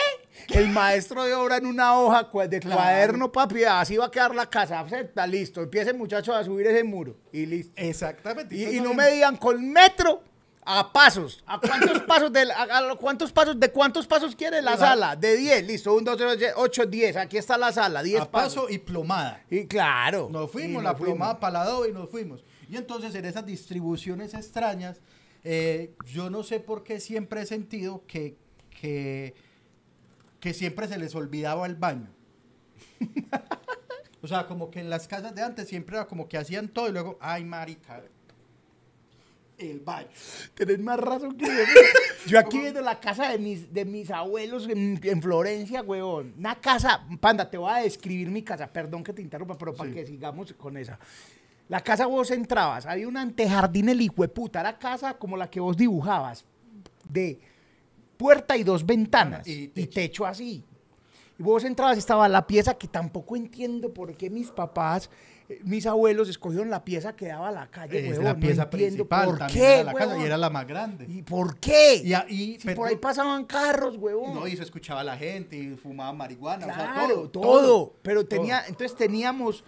El maestro de obra en una hoja de Claro. cuaderno, papi, así va a quedar la casa. Está listo. Empieza el muchacho a subir ese muro y listo. Exactamente. Y, y no había- medían con metro a pasos. ¿A cuántos pasos de, a, a cuántos pasos, de cuántos pasos quiere la La- sala? De 10, listo. 1, 2, 3, 8, 10. Aquí está la sala, 10 a pasos. paso y plomada. Y claro. Nos fuimos, la plomada para la adobe y nos fuimos. Y entonces en esas distribuciones extrañas, eh, yo no sé por qué siempre he sentido que, que, que siempre se les olvidaba el baño. o sea, como que en las casas de antes siempre era como que hacían todo y luego, ay, marica, el baño. Tenés más razón que yo. Yo aquí viendo la casa de mis, de mis abuelos en, en Florencia, huevón. Una casa, panda, te voy a describir mi casa. Perdón que te interrumpa, pero para Sí. que sigamos con esa. La casa vos entrabas, había un antejardín el hijo de puta. Era casa como la que vos dibujabas, de puerta y dos ventanas. Y Y techo. techo, así. Y vos entrabas y estaba la pieza que tampoco entiendo por qué mis papás, mis abuelos escogieron la pieza que daba a la calle, Es huevón. la pieza principal, ¿Por también qué, era la casa y era la más grande. ¿Y por qué? Y ahí, si pero- por ahí pasaban carros, huevón. No, y se escuchaba la gente y fumaban marihuana, o sea, claro, todo, todo, Pero todo. tenía, entonces teníamos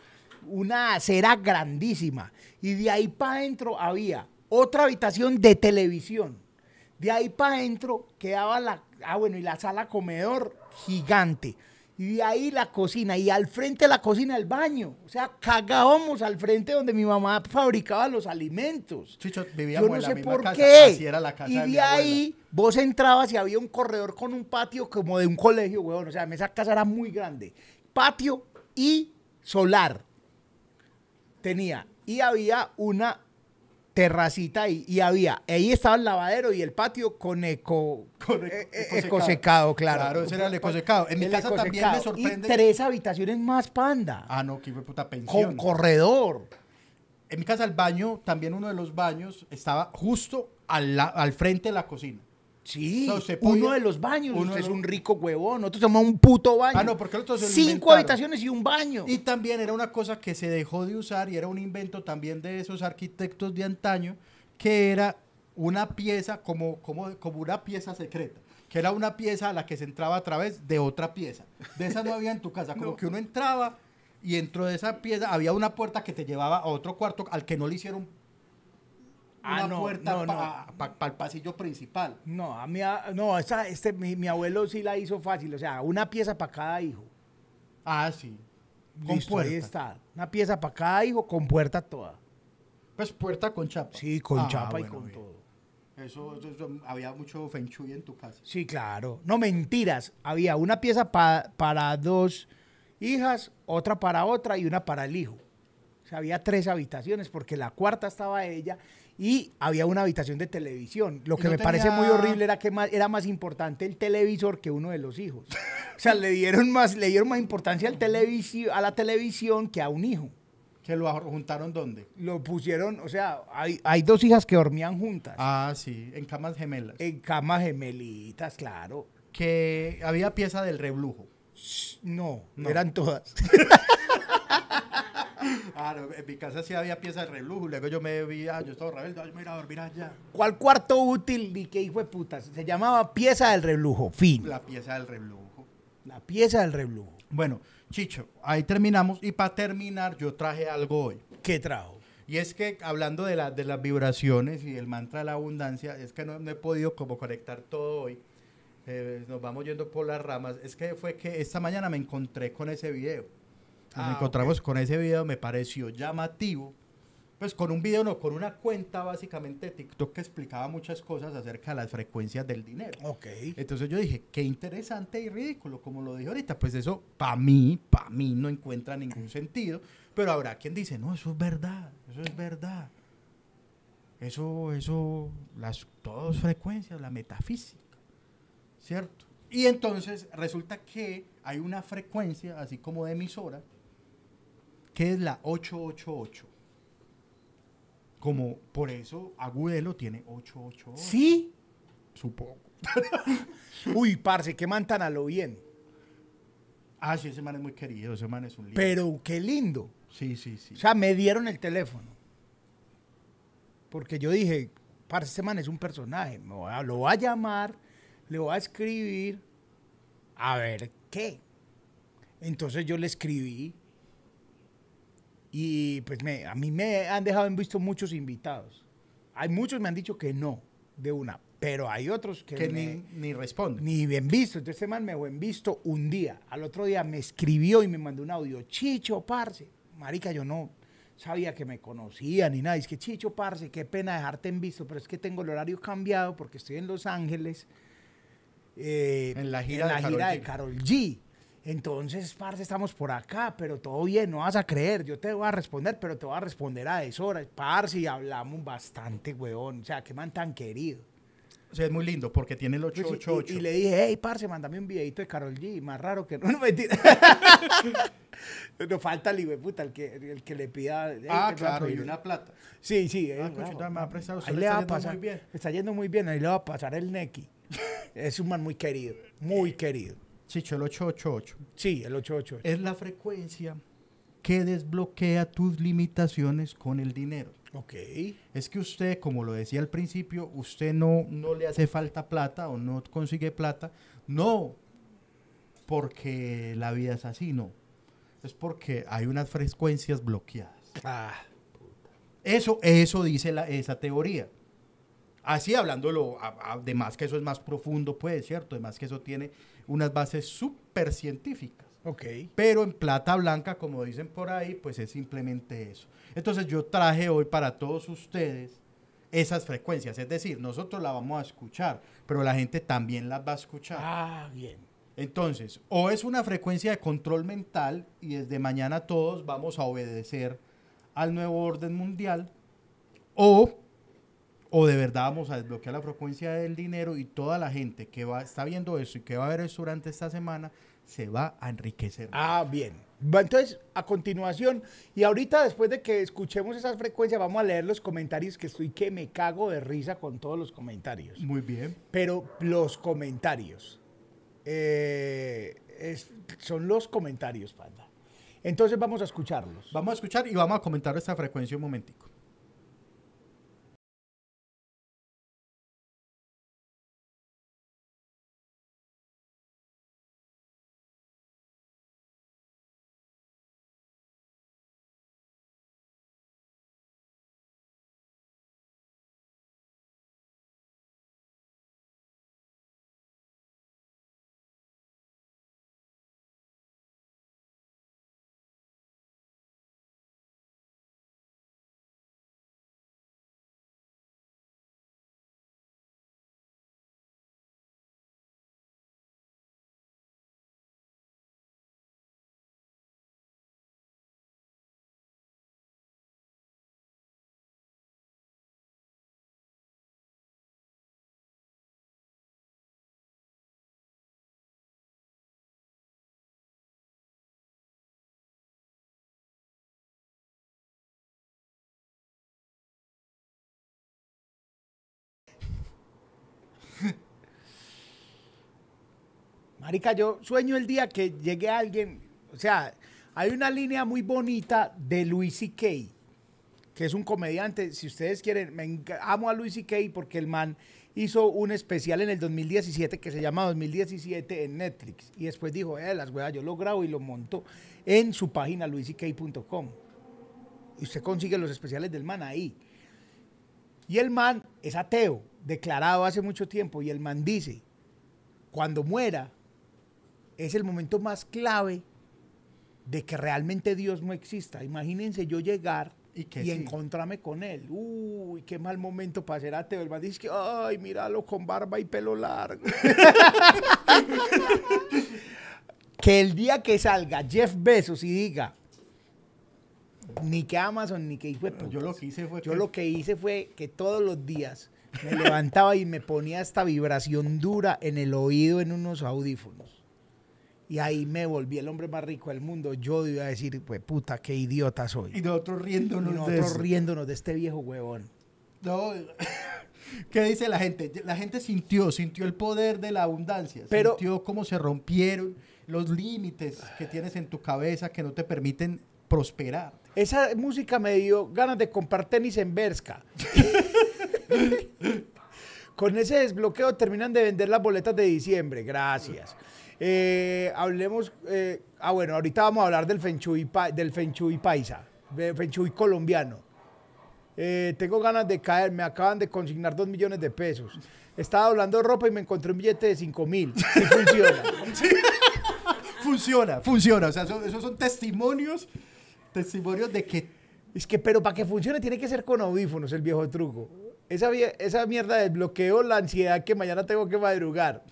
una acera grandísima. Y de ahí para adentro había otra habitación de televisión. De ahí para adentro quedaba la, ah bueno, y la sala comedor gigante. Y de ahí la cocina. Y al frente de la cocina el baño. O sea, cagábamos al frente donde mi mamá fabricaba los alimentos. Chicho, Yo vivíamos no en la sé misma por casa, qué. así era la casa y de de, ahí vos entrabas y había un corredor con un patio como de un colegio, weón. O sea, esa casa era muy grande. Patio y solar tenía. Y había una terracita. Y había, ahí estaba el lavadero y el patio con eco, Con eh, eco- eh, ecosecado, claro. Claro, ese era el ecosecado. En mi casa también me sorprende- Y tres habitaciones más, panda. Ah, no, que fue puta con pensión. corredor. En mi casa el baño, también uno de los baños, estaba justo al, la- al frente de la cocina. Sí, O sea, usted uno de los baños. uno usted es los- un rico huevón. Nosotros somos un puto baño. Ah, no, porque el otro se lo Cinco inventaron. habitaciones y un baño. Y también era una cosa que se dejó de usar y era un invento también de esos arquitectos de antaño, que era una pieza como, como, como una pieza secreta, que era una pieza a la que se entraba a través de otra pieza. De esa no había en tu casa, como que uno entraba y dentro de esa pieza había una puerta que te llevaba a otro cuarto al que no le hicieron Ah, una no, puerta no, para el pasillo principal. No, a mí, no, esa, este, mi, mi abuelo sí la hizo fácil. O sea, una pieza para cada hijo. Ah, sí. Con Listo, ahí puerta. está. Una pieza para cada hijo con puerta toda. Pues puerta con chapa. Sí, con Ah, chapa y con bien. todo. Eso, eso- eso- había mucho feng shui en tu casa. Sí, claro. No, mentiras. Había una pieza pa- para dos hijas, otra para otra y una para el hijo. O sea, había tres habitaciones porque la cuarta estaba ella y había una habitación de televisión. Lo ¿Y que no me parece muy horrible era que más- era más importante el televisor que uno de los hijos. O sea, le dieron más, le dieron más importancia al televisi- a la televisión que a un hijo. ¿Que lo juntaron dónde? Lo pusieron, o sea, hay, hay dos hijas que dormían juntas. Ah, sí, en camas gemelas. En camas gemelitas, claro. Que había pieza del reblujo. No, No. eran todas. Ah, no, en mi casa sí había pieza de reloj. Luego yo me vi, ah, yo estaba rebelde, yo me iba a dormir allá. ¿Cuál cuarto útil? Ni qué hijo de putas. Se llamaba pieza del reblujo. Fin. La pieza del reloj. La pieza del reblujo. Bueno, Chicho, ahí terminamos. Y para terminar, yo traje algo hoy. ¿Qué trajo? Y es que hablando de, la- de las vibraciones y el mantra de la abundancia, es que no, no he podido como conectar todo hoy. Eh, nos vamos yendo por las ramas. Es que fue que esta mañana me encontré con ese video. Nos Ah, encontramos con ese video, me pareció llamativo. Pues con un video, no, con una cuenta básicamente de TikTok que explicaba muchas cosas acerca de las frecuencias del dinero. Ok. Entonces yo dije, qué interesante y ridículo, como lo dije ahorita. Pues eso, para mí, para mí no encuentra ningún sentido. Pero habrá quien dice, no, eso es verdad, eso es verdad. Eso, eso, las, todas frecuencias, la metafísica, ¿cierto? Y entonces resulta que hay una frecuencia, así como de emisora, que es la 888. Como por eso Agudelo tiene 888. ¿Sí? Supongo. Uy, parce, qué man tan a lo bien. Ah, sí, ese man es muy querido, ese man es un líder. Pero qué lindo. Sí, sí, sí. O sea, me dieron el teléfono. Porque yo dije, parce, este man es un personaje. me voy a- lo voy a llamar, le voy a escribir, a ver qué. Entonces yo le escribí. Y pues me, a mí me han dejado en visto muchos invitados. Hay muchos me han dicho que no, de una. Pero hay otros que, que me- ni, ni responde. ni bien visto. Entonces este man me dejó en visto un día. Al otro día me escribió y me mandó un audio. Chicho, parce. Marica, yo no sabía que me conocía ni nada. Es que Chicho, parce, qué pena dejarte en visto, pero es que tengo el horario cambiado porque estoy en Los Ángeles. eh, En la gira en de la Karol gira de Carol G. Entonces, parce, estamos por acá, pero todo bien, no vas a creer. Yo te voy a responder, pero te voy a responder a deshora. Parce, y hablamos bastante, weón. O sea, qué man tan querido. O sea, es muy lindo porque tiene el Pues sí, 888. Y, y le dije, hey, parce, mándame un videito de Carol G. Más raro que no, no mentira. no falta el puta, el que, el que le pida. hey, ah, claro, y una plata. Sí, sí. eh, Ah, cochita, me ha prestado, Ahí le le va a pasar. muy bien. Está yendo muy bien. Ahí le va a pasar el Neki. es un man muy querido. Muy querido. Chicho, el 888 Sí, el 88. es la frecuencia que desbloquea tus limitaciones con el dinero. Ok. Es que usted, como lo decía al principio, usted no, no le hace falta plata o no consigue plata. No porque la vida es así, no. Es porque hay unas frecuencias bloqueadas. Ah, Eso, eso dice la- esa teoría. Así hablándolo, a- a- de más que eso es más profundo, pues, ¿cierto? De más que eso tiene unas bases súper científicas. ok. Pero en plata blanca, como dicen por ahí, pues es simplemente eso. Entonces yo traje hoy para todos ustedes esas frecuencias. Es decir, nosotros la vamos a escuchar, pero la gente también las va a escuchar. Ah, bien. Entonces, o es una frecuencia de control mental y desde mañana todos vamos a obedecer al nuevo orden mundial, o, o de verdad vamos a desbloquear la frecuencia del dinero y toda la gente que va, está viendo eso y que va a ver eso durante esta semana se va a enriquecer. Ah, bien. Entonces, a continuación, y ahorita después de que escuchemos esas frecuencias, vamos a leer los comentarios que estoy que me cago de risa con todos los comentarios. Muy bien. Pero los comentarios. eh, es- son los comentarios, panda. Entonces vamos a escucharlos. Vamos a escuchar y vamos a comentar esta frecuencia un momentico. Marica, yo sueño el día que llegue alguien, o sea, hay una línea muy bonita de Louis C.K., que es un comediante, si ustedes quieren, me amo a Louis C.K. porque el man hizo un especial en el 2017 que se llama 2017 en Netflix, y después dijo, eh, las weas, yo lo grabo y lo monto en su página louisck.com. Y usted consigue los especiales del man ahí. Y el man es ateo, declarado hace mucho tiempo, y el man dice, cuando muera, es el momento más clave de que realmente Dios no exista. Imagínense yo llegar Y y, que sí. encontrarme con él. Uy, qué mal momento para ser ateo. El man dice que, ay, míralo con barba y pelo largo. que el día que salga Jeff Bezos y diga, ni que Amazon, ni que hijo de Yo lo putas". que hice fue Yo que- lo que hice fue que todos los días me levantaba y me ponía esta vibración dura en el oído en unos audífonos. Y ahí me volví el hombre más rico del mundo. Yo iba a decir, pues puta, qué idiota soy. Y nosotros riéndonos Y de nosotros eso. riéndonos de este viejo huevón. No, ¿Qué dice la gente? La gente sintió, sintió el poder de la abundancia. Pero- sintió cómo se rompieron los límites que tienes en tu cabeza que no te permiten prosperar. Esa música me dio ganas de comprar tenis en Berska. Con ese desbloqueo terminan de vender las boletas de diciembre. Gracias. Eh, hablemos. eh, ah, bueno, ahorita vamos a hablar del Feng Shui, del Feng Shui paisa, del Feng Shui colombiano. Eh, tengo ganas de caer, me acaban de consignar dos millones de pesos. Estaba hablando ropa y me encontré un billete de cinco mil. Sí funciona. Funciona, funciona. O sea, eso- esos son testimonios, testimonios de que Es que, pero para que funcione tiene que ser con audífonos el viejo truco. Esa, esa mierda del bloqueo, la ansiedad que mañana tengo que madrugar.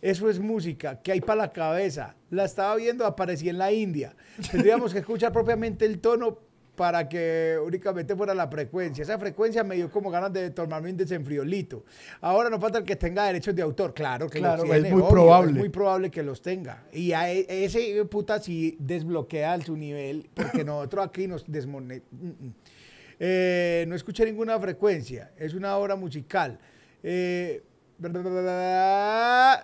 Eso es música que hay para la cabeza. La estaba viendo, aparecía en la India. Tendríamos que escuchar propiamente el tono para que únicamente fuera la frecuencia. Esa frecuencia me dio como ganas de tomarme un desenfriolito. Ahora no falta el que tenga derechos de autor. Claro que Claro, los es muy obvio, probable. Es muy probable que los tenga. Y a e- ese puta sí desbloquea su nivel, porque nosotros aquí nos desmone... mm, mm. Eh, no escuché ninguna frecuencia, es una obra musical. Eh,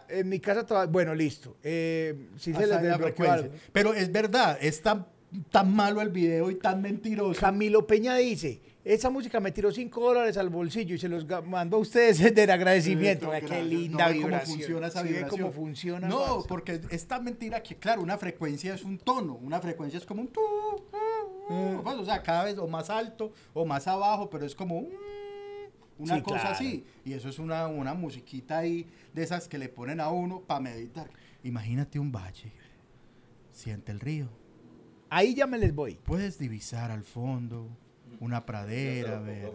en mi casa todavía... Bueno, listo. Eh, sí se les desbloqueó. Pero es verdad, es tan, tan malo el video y tan mentiroso. Camilo Peña dice, esa música me tiró 5 dólares al bolsillo y se los mando a ustedes del agradecimiento. Sí, qué linda No cómo vibración. funciona esa Sí ve vibración. cómo funciona. No, porque es tan mentira que, claro, una frecuencia es un tono. Una frecuencia es como un... Mm. pues, o sea, cada vez o más alto o más abajo, pero es como... un- una Sí, cosa claro. así. Y eso es una, una musiquita ahí de esas que le ponen a uno para meditar. Imagínate un valle. Siente el río. Ahí ya me les voy. Puedes divisar al fondo una pradera, ver.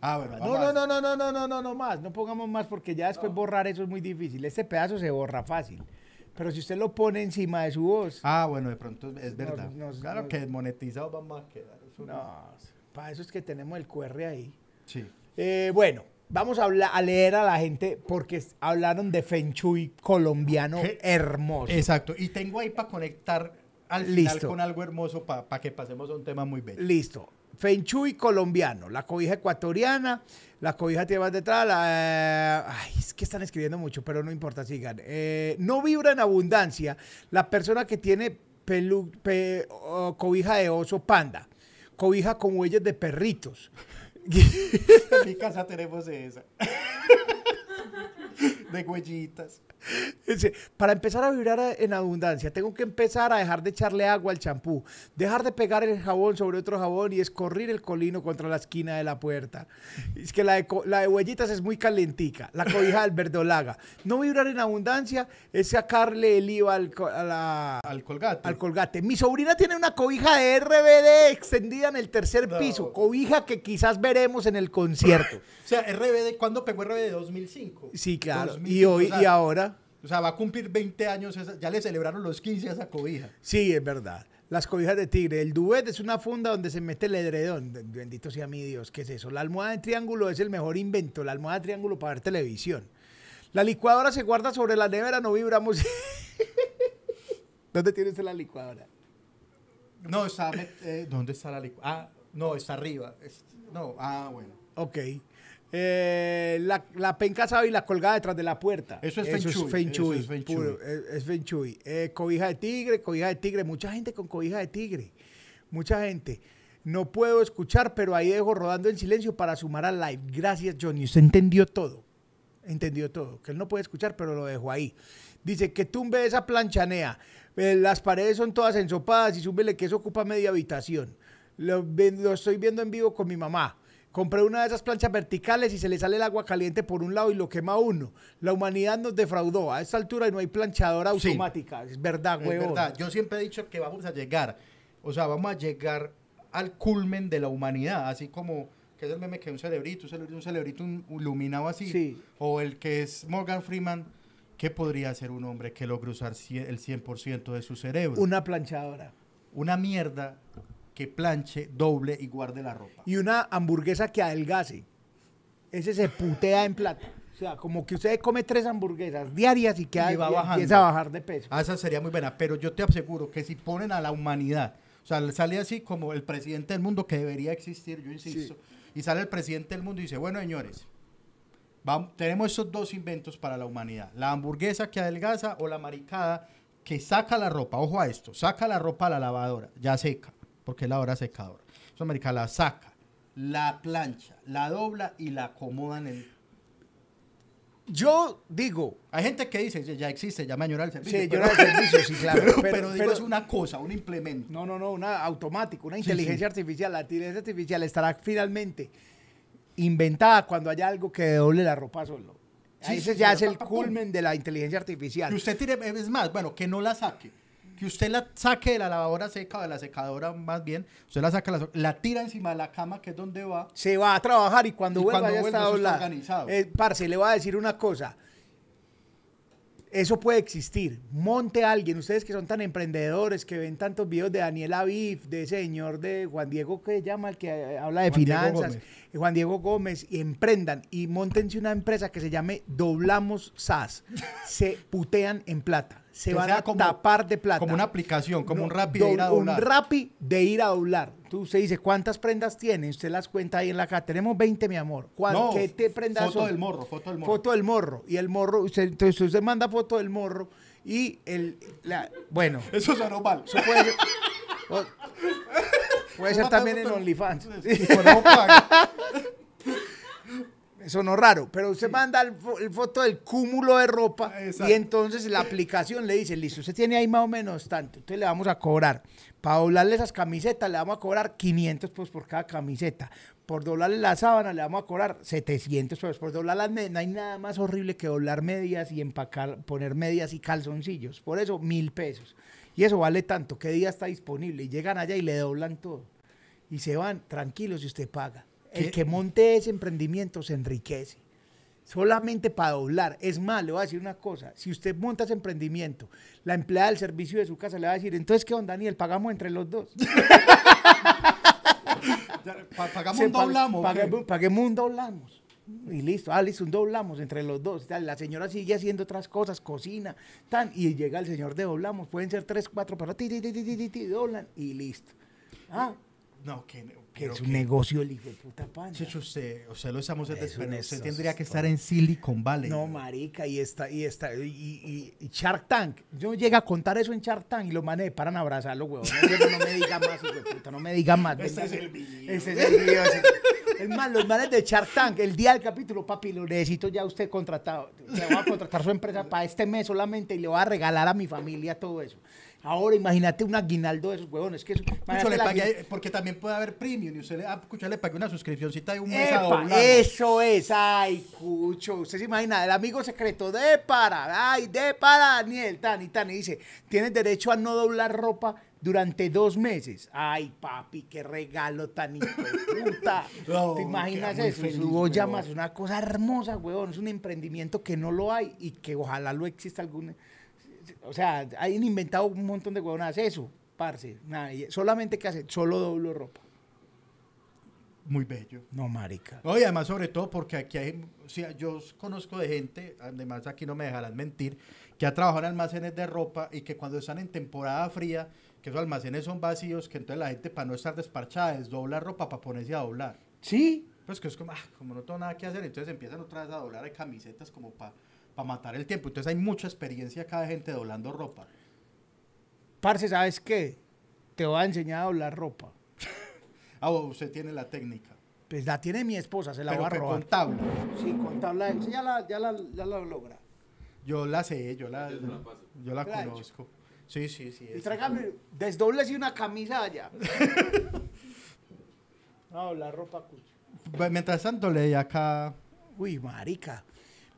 Ah, bueno, No, no, no, no, no, no, no, no, no más. No pongamos más porque ya después borrar eso es muy difícil. Este pedazo se borra fácil. Pero si usted lo pone encima de su voz, Ah, bueno, de pronto es verdad. no, claro no. que monetizados vamos a quedar. eso no. no, para eso es que tenemos el QR ahí. Sí. Eh, bueno, vamos a, hablar, a leer a la gente porque hablaron de Feng Shui colombiano ¿Qué? hermoso. Exacto. Y tengo ahí para conectar al final Listo. con algo hermoso para que pasemos a un tema muy bello. Listo. Feng Shui colombiano, la cobija ecuatoriana, la cobija tiene detrás, la, ay, es que están escribiendo mucho, pero no importa, sigan. Eh, no vibra en abundancia la persona que tiene pelu- pe- o cobija de oso panda, cobija con huellas de perritos. en mi casa tenemos esa. de huellitas. Para empezar a vibrar en abundancia, tengo que empezar a dejar de echarle agua al champú, dejar de pegar el jabón sobre otro jabón y escorrir el colino contra la esquina de la puerta. Es que la de, la de huellitas es muy calentica, la cobija del verdolaga. No vibrar en abundancia es sacarle el IVA al, a la- Al colgate. al colgate. Mi sobrina tiene una cobija de RBD extendida en el tercer No. piso, cobija que quizás veremos en el concierto. O sea, RBD, ¿cuándo pegó RBD? 2005. Sí, claro. 2005, Y hoy o sea, y ahora. O sea, va a cumplir 20 años, esa- ya le celebraron los 15 a esa cobija. Sí, es verdad. Las cobijas de tigre. El duet es una funda donde se mete el edredón. Be- Bendito sea mi Dios, ¿qué es eso? La almohada en triángulo es el mejor invento. La almohada de triángulo para ver televisión. La licuadora se guarda sobre la nevera, no vibramos. ¿Dónde tiene usted la licuadora? No, está. eh, ¿Dónde está la licuadora? Ah, no, está arriba. No, ah, bueno. Ok. Eh, la, la penca sabe y la colgada detrás de la puerta. Eso es Feng eso Shui, es Feng puro, es, es Feng Shui. Eh, cobija de tigre, cobija de tigre. Mucha gente con cobija de tigre. Mucha gente. No puedo escuchar, pero ahí dejo rodando en silencio para sumar al live. Gracias, Johnny. Usted entendió todo. Entendió todo. Que él no puede escuchar, pero lo dejo ahí. Dice que tumbe esa planchanea. Eh, las paredes son todas ensopadas y súbele que eso ocupa media habitación. Lo estoy viendo en vivo con mi mamá. Compré una de esas planchas verticales y se le sale el agua caliente por un lado y lo quema uno. La humanidad nos defraudó. A esta altura no hay planchadora Sí. automática. Es verdad, Es huevón. verdad, yo siempre he dicho que vamos a llegar, o sea, vamos a llegar al culmen de la humanidad, así como que es el meme que un cerebrito, un cerebrito, un cerebrito un- iluminado así, Sí. o el que es Morgan Freeman, ¿qué podría ser un hombre que logre usar el 100% de su cerebro? Una planchadora. Una mierda que planche, doble y guarde la ropa. Y una hamburguesa que adelgace. Ese se putea en plata. O sea, como que usted come tres hamburguesas diarias y, queda, Y va y empieza a bajar de peso. Ah, esa sería muy buena, pero yo te aseguro que si ponen a la humanidad, o sea, le sale así como el presidente del mundo que debería existir, yo insisto, y sale el presidente del mundo y dice, bueno, señores, tenemos estos dos inventos para la humanidad, la hamburguesa que adelgaza o la maricada que saca la ropa, ojo a esto, saca la ropa a la lavadora, ya seca, porque es la hora secadora. Esa maricada la saca, la plancha, la dobla y la acomoda en el... Yo digo, Hay gente que dice, ya existe, ya me añora el servicio. sí, yo pero- de servicio, sí, claro. pero, pero, pero digo, es una cosa, un implemento. No, no, no, una automática, una inteligencia sí. artificial. La inteligencia artificial estará finalmente inventada cuando haya algo que doble la ropa solo. Sí, Ese ya es el culmen de la inteligencia artificial. Que usted tire, es más, bueno, que no la saque. Que usted la saque de la lavadora seca o de la secadora más bien. Usted la saca, la, la tira encima de la cama, que es donde va. se va a trabajar y cuando Y vuelva cuando ya vuelva, está organizado. Eh, parce, le voy a decir una cosa. Eso puede existir. Monte a alguien, ustedes que son tan emprendedores, que ven tantos videos de Daniel Aviv, de ese señor de Juan Diego, que llama el que eh, habla de Juan finanzas, eh, Juan Diego Gómez, y emprendan y montense una empresa que se llame Doblamos SAS. Se putean en plata. Se van a como- tapar de plata. Como una aplicación, como No, un Rappi de ir a do- doblar. Un Rappi de ir a doblar. Tú, usted dice, ¿cuántas prendas tiene? Usted las cuenta ahí en la caja. Tenemos 20, mi amor. ¿Cuán- No, ¿Qué te prendas foto son? del morro, foto del morro. Foto del morro. Y el morro, usted, entonces usted manda foto del morro y el... La, bueno, Eso sonó mal. eso puede ser... o- puede ser también en OnlyFans. Y no raro, pero usted manda el, fo- el foto del cúmulo de ropa Exacto. y entonces la aplicación le dice, listo, usted tiene ahí más o menos tanto, entonces le vamos a cobrar. Para doblarle esas camisetas le vamos a cobrar 500 pesos por cada camiseta. Por doblarle la sábana le vamos a cobrar 700 pesos. Por doblar las medias, no hay nada más horrible que doblar medias y empacar, poner medias y calzoncillos. Por eso, mil pesos. Y eso vale tanto. ¿Qué día está disponible? Y llegan allá y le doblan todo. Y se van tranquilos y usted paga. El que monte ese emprendimiento se enriquece. Solamente para doblar. Es más, le voy a decir una cosa. Si usted monta ese emprendimiento, la empleada del servicio de su casa le va a decir, entonces, ¿qué onda, Daniel? Pagamos entre los dos. Pagamos un doblamos. paguemos, paguemos un doblamos. Y listo, ah, listo, un doblamos entre los dos. tal. La señora sigue haciendo otras cosas, cocina, tan, y llega el señor de doblamos. Pueden ser tres, cuatro, pero ti, ti, ti, ti, ti, ti, ti, doblan y listo. Ah, No, que, que es un que- negocio el hijo de puta pana. Checho, usted, usted lo estamos desesperando. Usted tendría que estar en Silicon Valley. No, marica, y está, y está, y, y- y Shark Tank. Yo llega a contar eso en Shark Tank y los manes paran a abrazarlo, huevón. No, no, me diga más, hijo de puta, no me diga más. Venga. es el. Ese es el ese- Es más, los manes de Shark Tank, el día del capítulo, papi, lo necesito ya usted contratado. Le voy a contratar su empresa para este mes solamente y le voy a regalar a mi familia todo eso. Ahora, imagínate un aguinaldo de esos huevones. Que eso, le porque también puede haber premium y usted le, ah, Cucho, le pague una suscripcióncita de un mes a Epa, doblar. eso es, ay, Cucho. Usted se imagina, el amigo secreto de para, ay, de para, Daniel, tan y tan. Y dice, tienes derecho a no doblar ropa durante dos meses. Ay, papi, qué regalo tan hijo de puta. No, ¿Te imaginas eso? feliz, huevón. más, es una cosa hermosa, huevón. Es un emprendimiento que no lo hay y que ojalá lo exista algún. O sea, hay inventado un montón de huevonas. Eso, parce. Nadie. Solamente que hace, solo doblo ropa. Muy bello. No, marica. Y además, sobre todo, porque aquí hay, o sea, yo conozco de gente, además aquí no me dejarán mentir, que ha trabajado en almacenes de ropa y que cuando están en temporada fría, que esos almacenes son vacíos, que entonces la gente para no estar desparchada desdobla ropa para ponerse a doblar. Sí, Pues que es como, ah, como no tengo nada que hacer, entonces empiezan otra vez a doblar hay camisetas como para matar el tiempo. Entonces hay mucha experiencia acá de gente doblando ropa. Parce, ¿sabes qué? Te voy a enseñar a doblar ropa. Ah, usted tiene la técnica. Pues la tiene mi esposa, se la Pero voy a robar. con tabla. Sí, con tabla. Ella ya la, ya la, ya la logra. Yo la sé, yo la, Yo la paso. yo la conozco. Sí, sí, sí. Y tráigame, desdoblese una camisa allá. No, la ropa cucho. Mientras tanto leí acá. Uy, marica.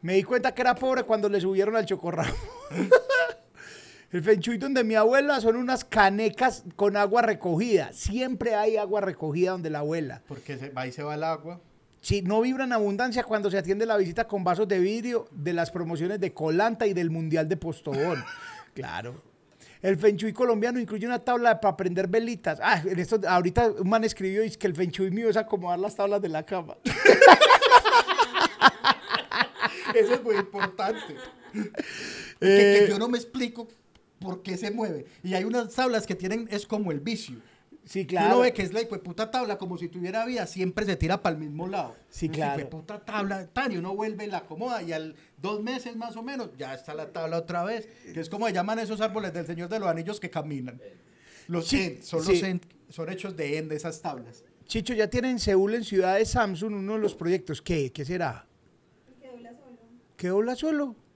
Me di cuenta que era pobre cuando le subieron al chocorramo. El fenchuy donde mi abuela son unas canecas con agua recogida. Siempre hay agua recogida donde la abuela. Porque se, ahí se va el agua. Sí, no vibra en abundancia cuando se atiende la visita con vasos de vidrio de las promociones de Colanta y del Mundial de Postobón. claro. El Fenchuy colombiano incluye una tabla para prender velitas. Ah, en esto, ahorita un man escribió y es que el Fenchuy mío es acomodar las tablas de la cama. Eso es muy importante. que, Eh, que yo no me explico por qué se mueve. Y hay unas tablas que tienen, es como el vicio. sí, Claro. Uno ve que es la puta tabla, como si tuviera vida, siempre se tira para el mismo lado. Sí, claro. puta tabla, tan, y uno vuelve y la acomoda, y al dos meses más o menos, ya está la tabla otra vez. Que es como se llaman esos árboles del Señor de los Anillos que caminan. Los Sí, end, son, sí. los end, son hechos de end, esas tablas. Chicho, ya tiene en Seúl, en Ciudad de Samsung, uno de los proyectos. ¿Qué? ¿Qué será? Que dobla solo. ¿Qué habla solo?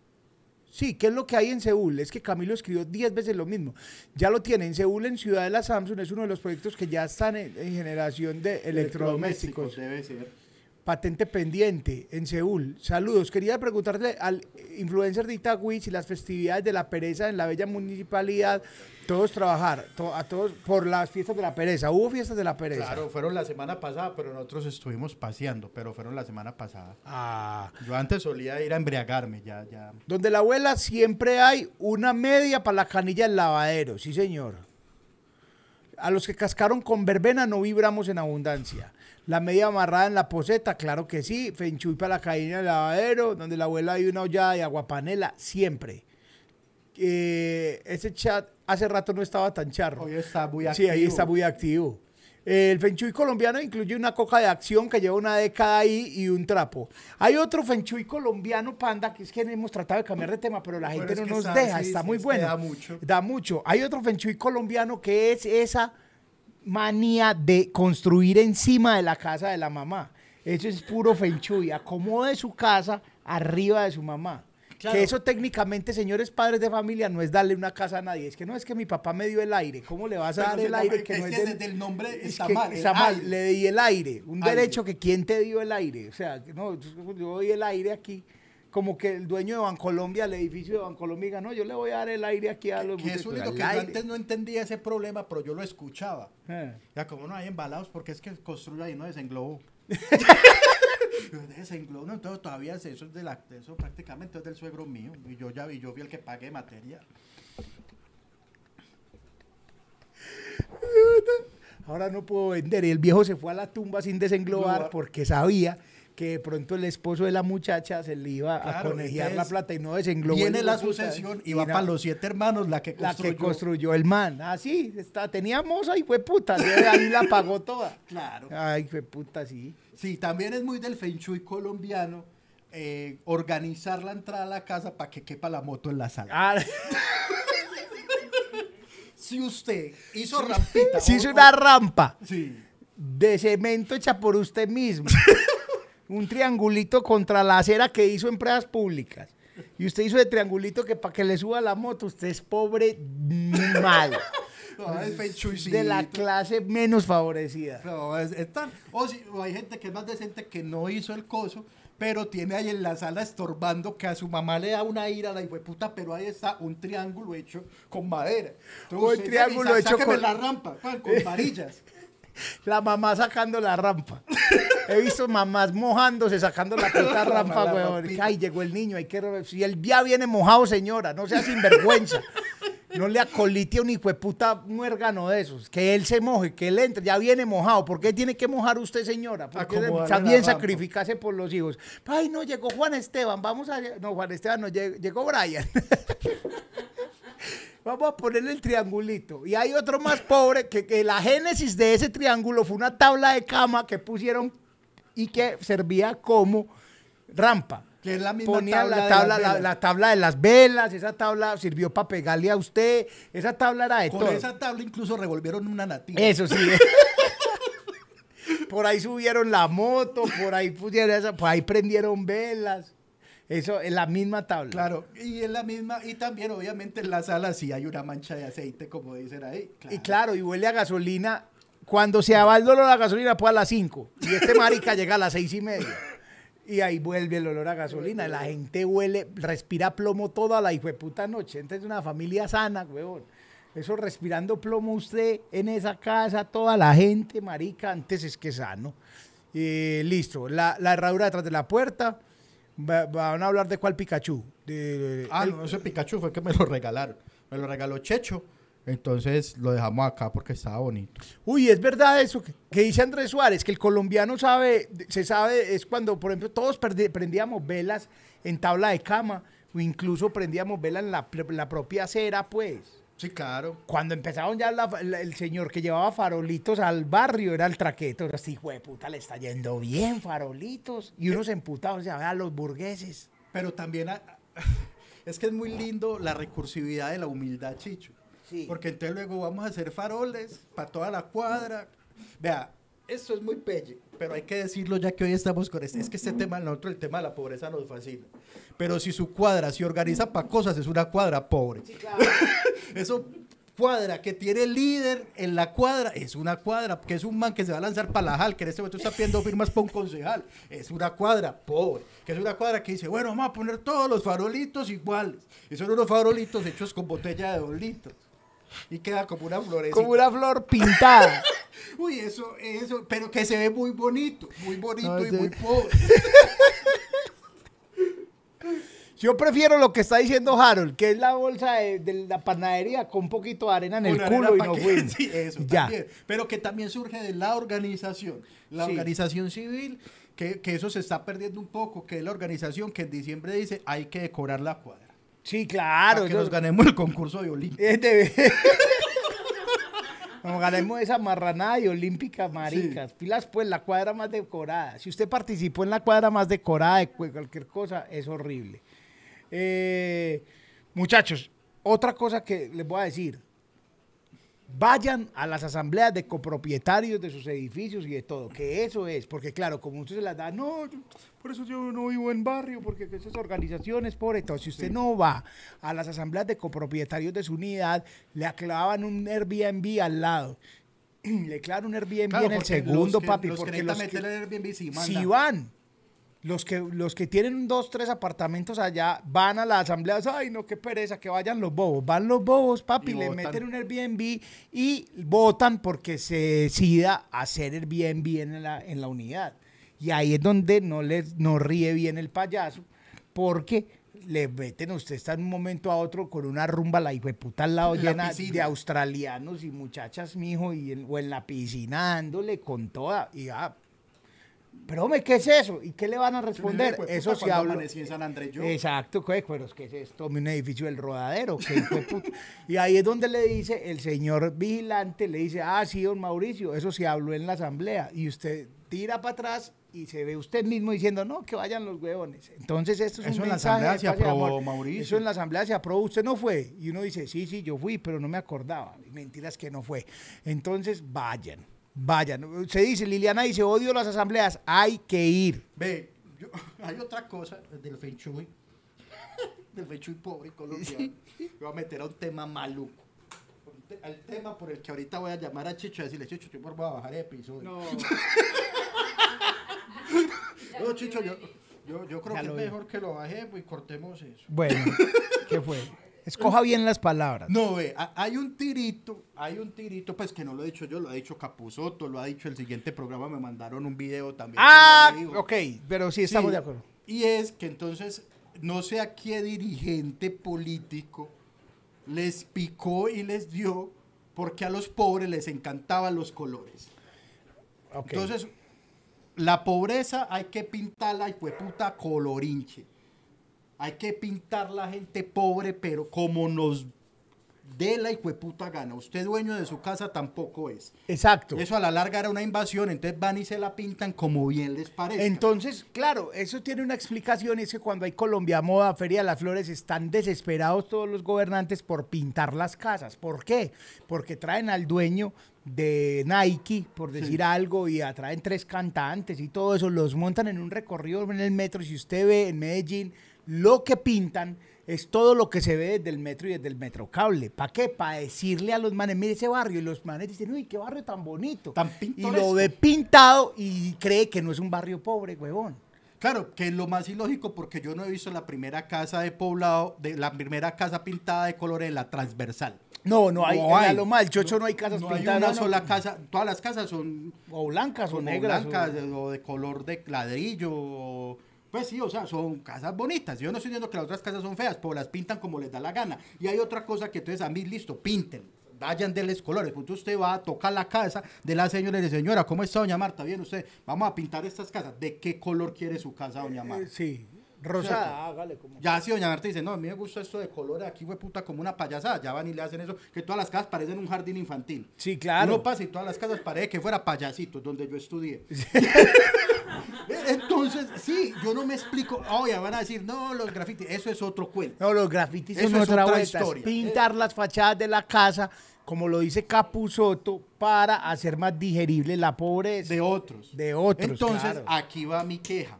Sí, ¿qué es lo que hay en Seúl? Es que Camilo escribió 10 veces lo mismo. Ya lo tiene en Seúl, en Ciudad de la Samsung, es uno de los proyectos que ya están en, en generación de electrodomésticos. Debe ser. Patente pendiente en Seúl. Saludos. Quería preguntarle al influencer de Itagüí si las festividades de la pereza en la bella municipalidad, todos trabajar, to- a todos por las fiestas de la pereza. ¿Hubo fiestas de la pereza? Claro, fueron la semana pasada, pero nosotros estuvimos paseando, pero fueron la semana pasada. Ah. Yo antes solía ir a embriagarme, ya, ya. Donde la abuela siempre hay una media para la canilla del lavadero, sí señor. A los que cascaron con verbena no vibramos en abundancia. La media amarrada en la poseta, claro que sí. Fenchuy para la canilla del lavadero, donde la abuela hay una olla de aguapanela, siempre. Eh, ese chat hace rato no estaba tan charro. Hoy está muy Sí, ahí activo. está muy activo. El Fenchuy colombiano incluye una coca de acción que lleva una década ahí y un trapo. Hay otro Fenchuy colombiano, panda, que es que hemos tratado de cambiar de tema, pero la Pero gente no nos deja, sí, está sí, muy bueno. da mucho. Da mucho. Hay otro Fenchuy colombiano que es esa manía de construir encima de la casa de la mamá. Eso es puro Fenchuy. Acomode su casa arriba de su mamá. Claro. Que eso técnicamente, señores padres de familia, no es darle una casa a nadie. Es que no es que mi papá me dio el aire. ¿Cómo le vas a Pero dar el aire que es no es que del- desde el nombre es está que mal, está mal, aire. le di el aire, un Aire. derecho que quién te dio el aire, o sea, no, yo doy el aire aquí, como que el dueño de Bancolombia, el edificio de Bancolombia, diga, no, yo le voy a dar el aire aquí a los Que es único que yo antes no entendía ese problema, pero yo lo escuchaba. Eh. Ya como no hay embalados, porque es que construye ahí no desenglobo. Yo, Desenglobo, no, entonces todavía es- eso es de la, eso prácticamente es del suegro mío. Y yo ya vi, yo fui el que pagué materia. Ahora no puedo vender. Y el viejo se fue a la tumba sin desenglobar Englobar. porque sabía que de pronto el esposo de la muchacha se le iba a conejear la plata y no desenglobó. Viene la sucesión y Y va para los siete hermanos, la que La construyó. que construyó el man. Ah, sí, está, teníamos ahí, fue puta. Ahí la pagó toda. Claro. Ay, fue puta, sí. Sí, también es muy del Feng Shui colombiano eh, organizar la entrada a la casa para que quepa la moto en la sala. Ah, Si usted hizo rampita. o- hizo o- una rampa Sí. de cemento hecha por usted mismo. Un triangulito contra la acera que hizo empresas públicas. Y usted hizo de triangulito que para que le suba la moto, usted es pobre mal. No, es De la clase menos favorecida. No, es, es tan- o, si- o hay gente que es más decente que no hizo el coso, pero tiene ahí en la sala estorbando que a su mamá le da una ira a la puta, pero ahí está un triángulo hecho con madera. Un triángulo hecho con- la rampa, pan, con varillas. La mamá sacando la rampa. He visto mamás mojándose, sacando la puta rampa, weón. Ay, llegó el niño, hay que... Si él ya viene mojado, señora, no sea sinvergüenza. No le acolite a un hijo de puta muérgano de esos. Que él se moje, que él entre, ya viene mojado. ¿Por qué tiene que mojar usted, señora? Porque también sacrificase por los hijos. Ay, no, llegó Juan Esteban, vamos a... No, Juan Esteban no, llegó, llegó Brian. Vamos a ponerle el triangulito. Y hay otro más pobre que, que la génesis de ese triángulo fue una tabla de cama que pusieron y que servía como rampa. Que es la misma Ponían tabla la de tabla, las la, velas. la tabla de las velas, esa tabla sirvió para pegarle a usted, esa tabla era de Con todo. esa tabla incluso revolvieron una nativa. Eso sí. por ahí subieron la moto, por ahí pusieron esa, por ahí prendieron velas. Eso es la misma tabla. Claro, y es la misma, y también obviamente en la sala sí hay una mancha de aceite, como dicen ahí. Y claro, y huele a gasolina. Cuando se va el olor a gasolina, pues a las 5. Y este marica llega a las seis y media. Y ahí vuelve el olor a gasolina. La gente huele, respira plomo toda la puta noche. Entonces es una familia sana, huevón. Eso respirando plomo usted en esa casa, toda la gente, marica, antes es que sano. Eh, listo, la, la herradura detrás de la puerta. Va- van a hablar de cuál Pikachu. De, Ah, el- no, ese Pikachu fue que me lo regalaron. Me lo regaló Checho. Entonces lo dejamos acá porque estaba bonito. Uy, es verdad eso que, que dice Andrés Suárez, que el colombiano sabe, se sabe, es cuando, por ejemplo, todos prendíamos velas en tabla de cama, o incluso prendíamos velas en la, la propia acera, pues. Sí, claro. Cuando empezaron ya la- la- el señor que llevaba farolitos al barrio, era el traqueto, era así, hijo de puta, le está yendo bien, farolitos. Y uno se emputaba, o sea, vea, los burgueses. Pero también a- es que es muy lindo la recursividad de la humildad, Chicho. Sí. Porque entonces luego vamos a hacer faroles para toda la cuadra. Vea, esto es muy pelle, pero hay que decirlo ya que hoy estamos con este. Es que este tema, nosotros el tema de la pobreza nos fascina. Pero si su cuadra se organiza para cosas, es una cuadra pobre. Eso cuadra que tiene líder en la cuadra es una cuadra que es un man que se va a lanzar para la JAL, que en este momento está pidiendo firmas para un concejal. Es una cuadra pobre, que es una cuadra que dice, bueno, vamos a poner todos los farolitos iguales. Y son unos farolitos hechos con botella de dos litros. Y queda como una florecita. Como una flor pintada. Uy, eso, eso, pero que se ve muy bonito, muy bonito No, y sí. muy pobre. Yo prefiero lo que está diciendo Harold, que es la bolsa de, de la panadería con un poquito de arena en el culo y no que-. Sí, eso ya. también. Pero que también surge de la organización. La Sí. organización civil, que, que eso se está perdiendo un poco, que es la organización que en diciembre dice hay que decorar la cuadra. Sí, claro. para que nos ganemos el concurso de Olimpia. Nos ganemos esa marranada y olímpica, maricas. Pilas, pues, la cuadra más decorada. Si usted participó en la cuadra más decorada de cu- cualquier cosa, es horrible. Eh, muchachos, otra cosa que les voy a decir. Vayan a las asambleas de copropietarios de sus edificios y de todo, que eso es, porque claro, como usted se las da, no, yo- por eso yo no vivo en barrio, porque esas organizaciones, por entonces si usted no va a las asambleas de copropietarios de su unidad, le aclavan un Airbnb al lado. Le clavan un Airbnb Claro, en el segundo, que- papi, los que porque necesitan los que, meterle el Airbnb sí si van, los que, los que tienen dos, tres apartamentos allá, van a las asambleas, ay, no, qué pereza, que vayan los bobos. Van los bobos, papi, Y le votan. meten un Airbnb y votan porque se decida hacer Airbnb en la, en la unidad. Y ahí es donde no, les, no ríe bien el payaso, porque le meten, usted está en un momento a otro con una rumba, la hijo de puta al lado la llena piscina. de australianos y muchachas, mijo, y en- o en la piscina dándole con toda. Y ah, pero hombre, ¿qué es eso? ¿Y qué le van a responder? Eso habla. amanecí en San Andrés yo. Exacto, ¿qué? pero es que es esto, un edificio del rodadero. y ahí es donde le dice, el señor vigilante le dice, ah, sí, don Mauricio, eso se habló en la asamblea. Y usted tira para atrás y se ve usted mismo diciendo, no, que vayan los huevones. Entonces esto es Eso un en la mensaje asamblea de se aprobó. Mauricio. Eso en la asamblea se aprobó, usted no fue. Y uno dice, sí, sí, yo fui, pero no me acordaba. Y Mentiras que no fue. Entonces, vayan, vayan. Se dice, Liliana dice, odio las asambleas, hay que ir. Ve, yo- hay otra cosa del Feng Shui, del Feng Shui pobre colombiano. Yo voy a meter a un tema maluco. Te- Al tema por el que ahorita voy a llamar a Chicho y decirle, Chicho, yo voy a bajar el episodio. No, Chicho, yo, yo, yo creo Ya que es vi. mejor que lo bajemos y cortemos eso. Bueno, ¿qué fue? Escoja bien las palabras. No, ve, ha- hay un tirito, hay un tirito, pues que no lo he dicho yo, lo ha dicho Capuzoto, lo ha dicho el siguiente programa, me mandaron un video también. Ah, ok, pero sí estamos Sí, de acuerdo. Y es que entonces, no sé a qué dirigente político les picó y les dio porque a los pobres les encantaban los colores. Entonces, la pobreza hay que pintarla y fue puta colorinche. Hay que pintar la gente pobre, pero como nos de la hijueputa gana. Usted dueño de su casa tampoco es. Exacto. Eso a la larga era una invasión, entonces van y se la pintan como bien les parece. Entonces, claro, eso tiene una explicación, es que cuando hay Colombia Moda, Feria de las Flores, están desesperados todos los gobernantes por pintar las casas. ¿Por qué? Porque traen al dueño de Nike, por decir algo, y atraen tres cantantes y todo eso, los montan en un recorrido en el metro. Si usted ve en Medellín, lo que pintan es todo lo que se ve desde el metro y desde el metro cable. ¿Para qué? Para decirle a los manes, mire ese barrio. Y los manes dicen, uy, qué barrio tan bonito. Tan y lo ve pintado y cree que no es un barrio pobre, huevón. Claro, que es lo más ilógico porque yo no he visto la primera casa de poblado, de la primera casa pintada de color en la transversal. No, no hay, No hay. hay. lo mal, Chocho no hay casas No hay pintadas. una no, sola casa, todas las casas son O blancas o como negras. blancas o- o de color de ladrillo. o- Pues sí, o sea, son casas bonitas. Yo no estoy diciendo que las otras casas son feas, pero las pintan como les da la gana. Y hay otra cosa que entonces a mí, listo, pinten. Vayan denles colores. Entonces usted va a tocar la casa de la señora y le dice, señora, ¿cómo está doña Marta? Bien, usted, vamos a pintar estas casas. ¿De qué color quiere su casa, doña Eh, Marta? sí, hágale como. Ya si doña Marta dice, no, a mí me gusta esto de colores aquí, fue puta, como una payasada. Ya van y le hacen eso, que todas las casas parecen un jardín infantil. Sí, claro. Uno pasa y todas las casas parece que fuera payasitos donde yo estudié. Entonces, sí, yo no me explico. Oye, van a decir, no, los grafitis, eso es otro cuento. No, los grafitis son Eso es otra otra vuelta. historia. pintar las fachadas de la casa, como lo dice Capuzoto, para hacer más digerible la pobreza. De otros. De otros, Entonces, claro. aquí va mi queja,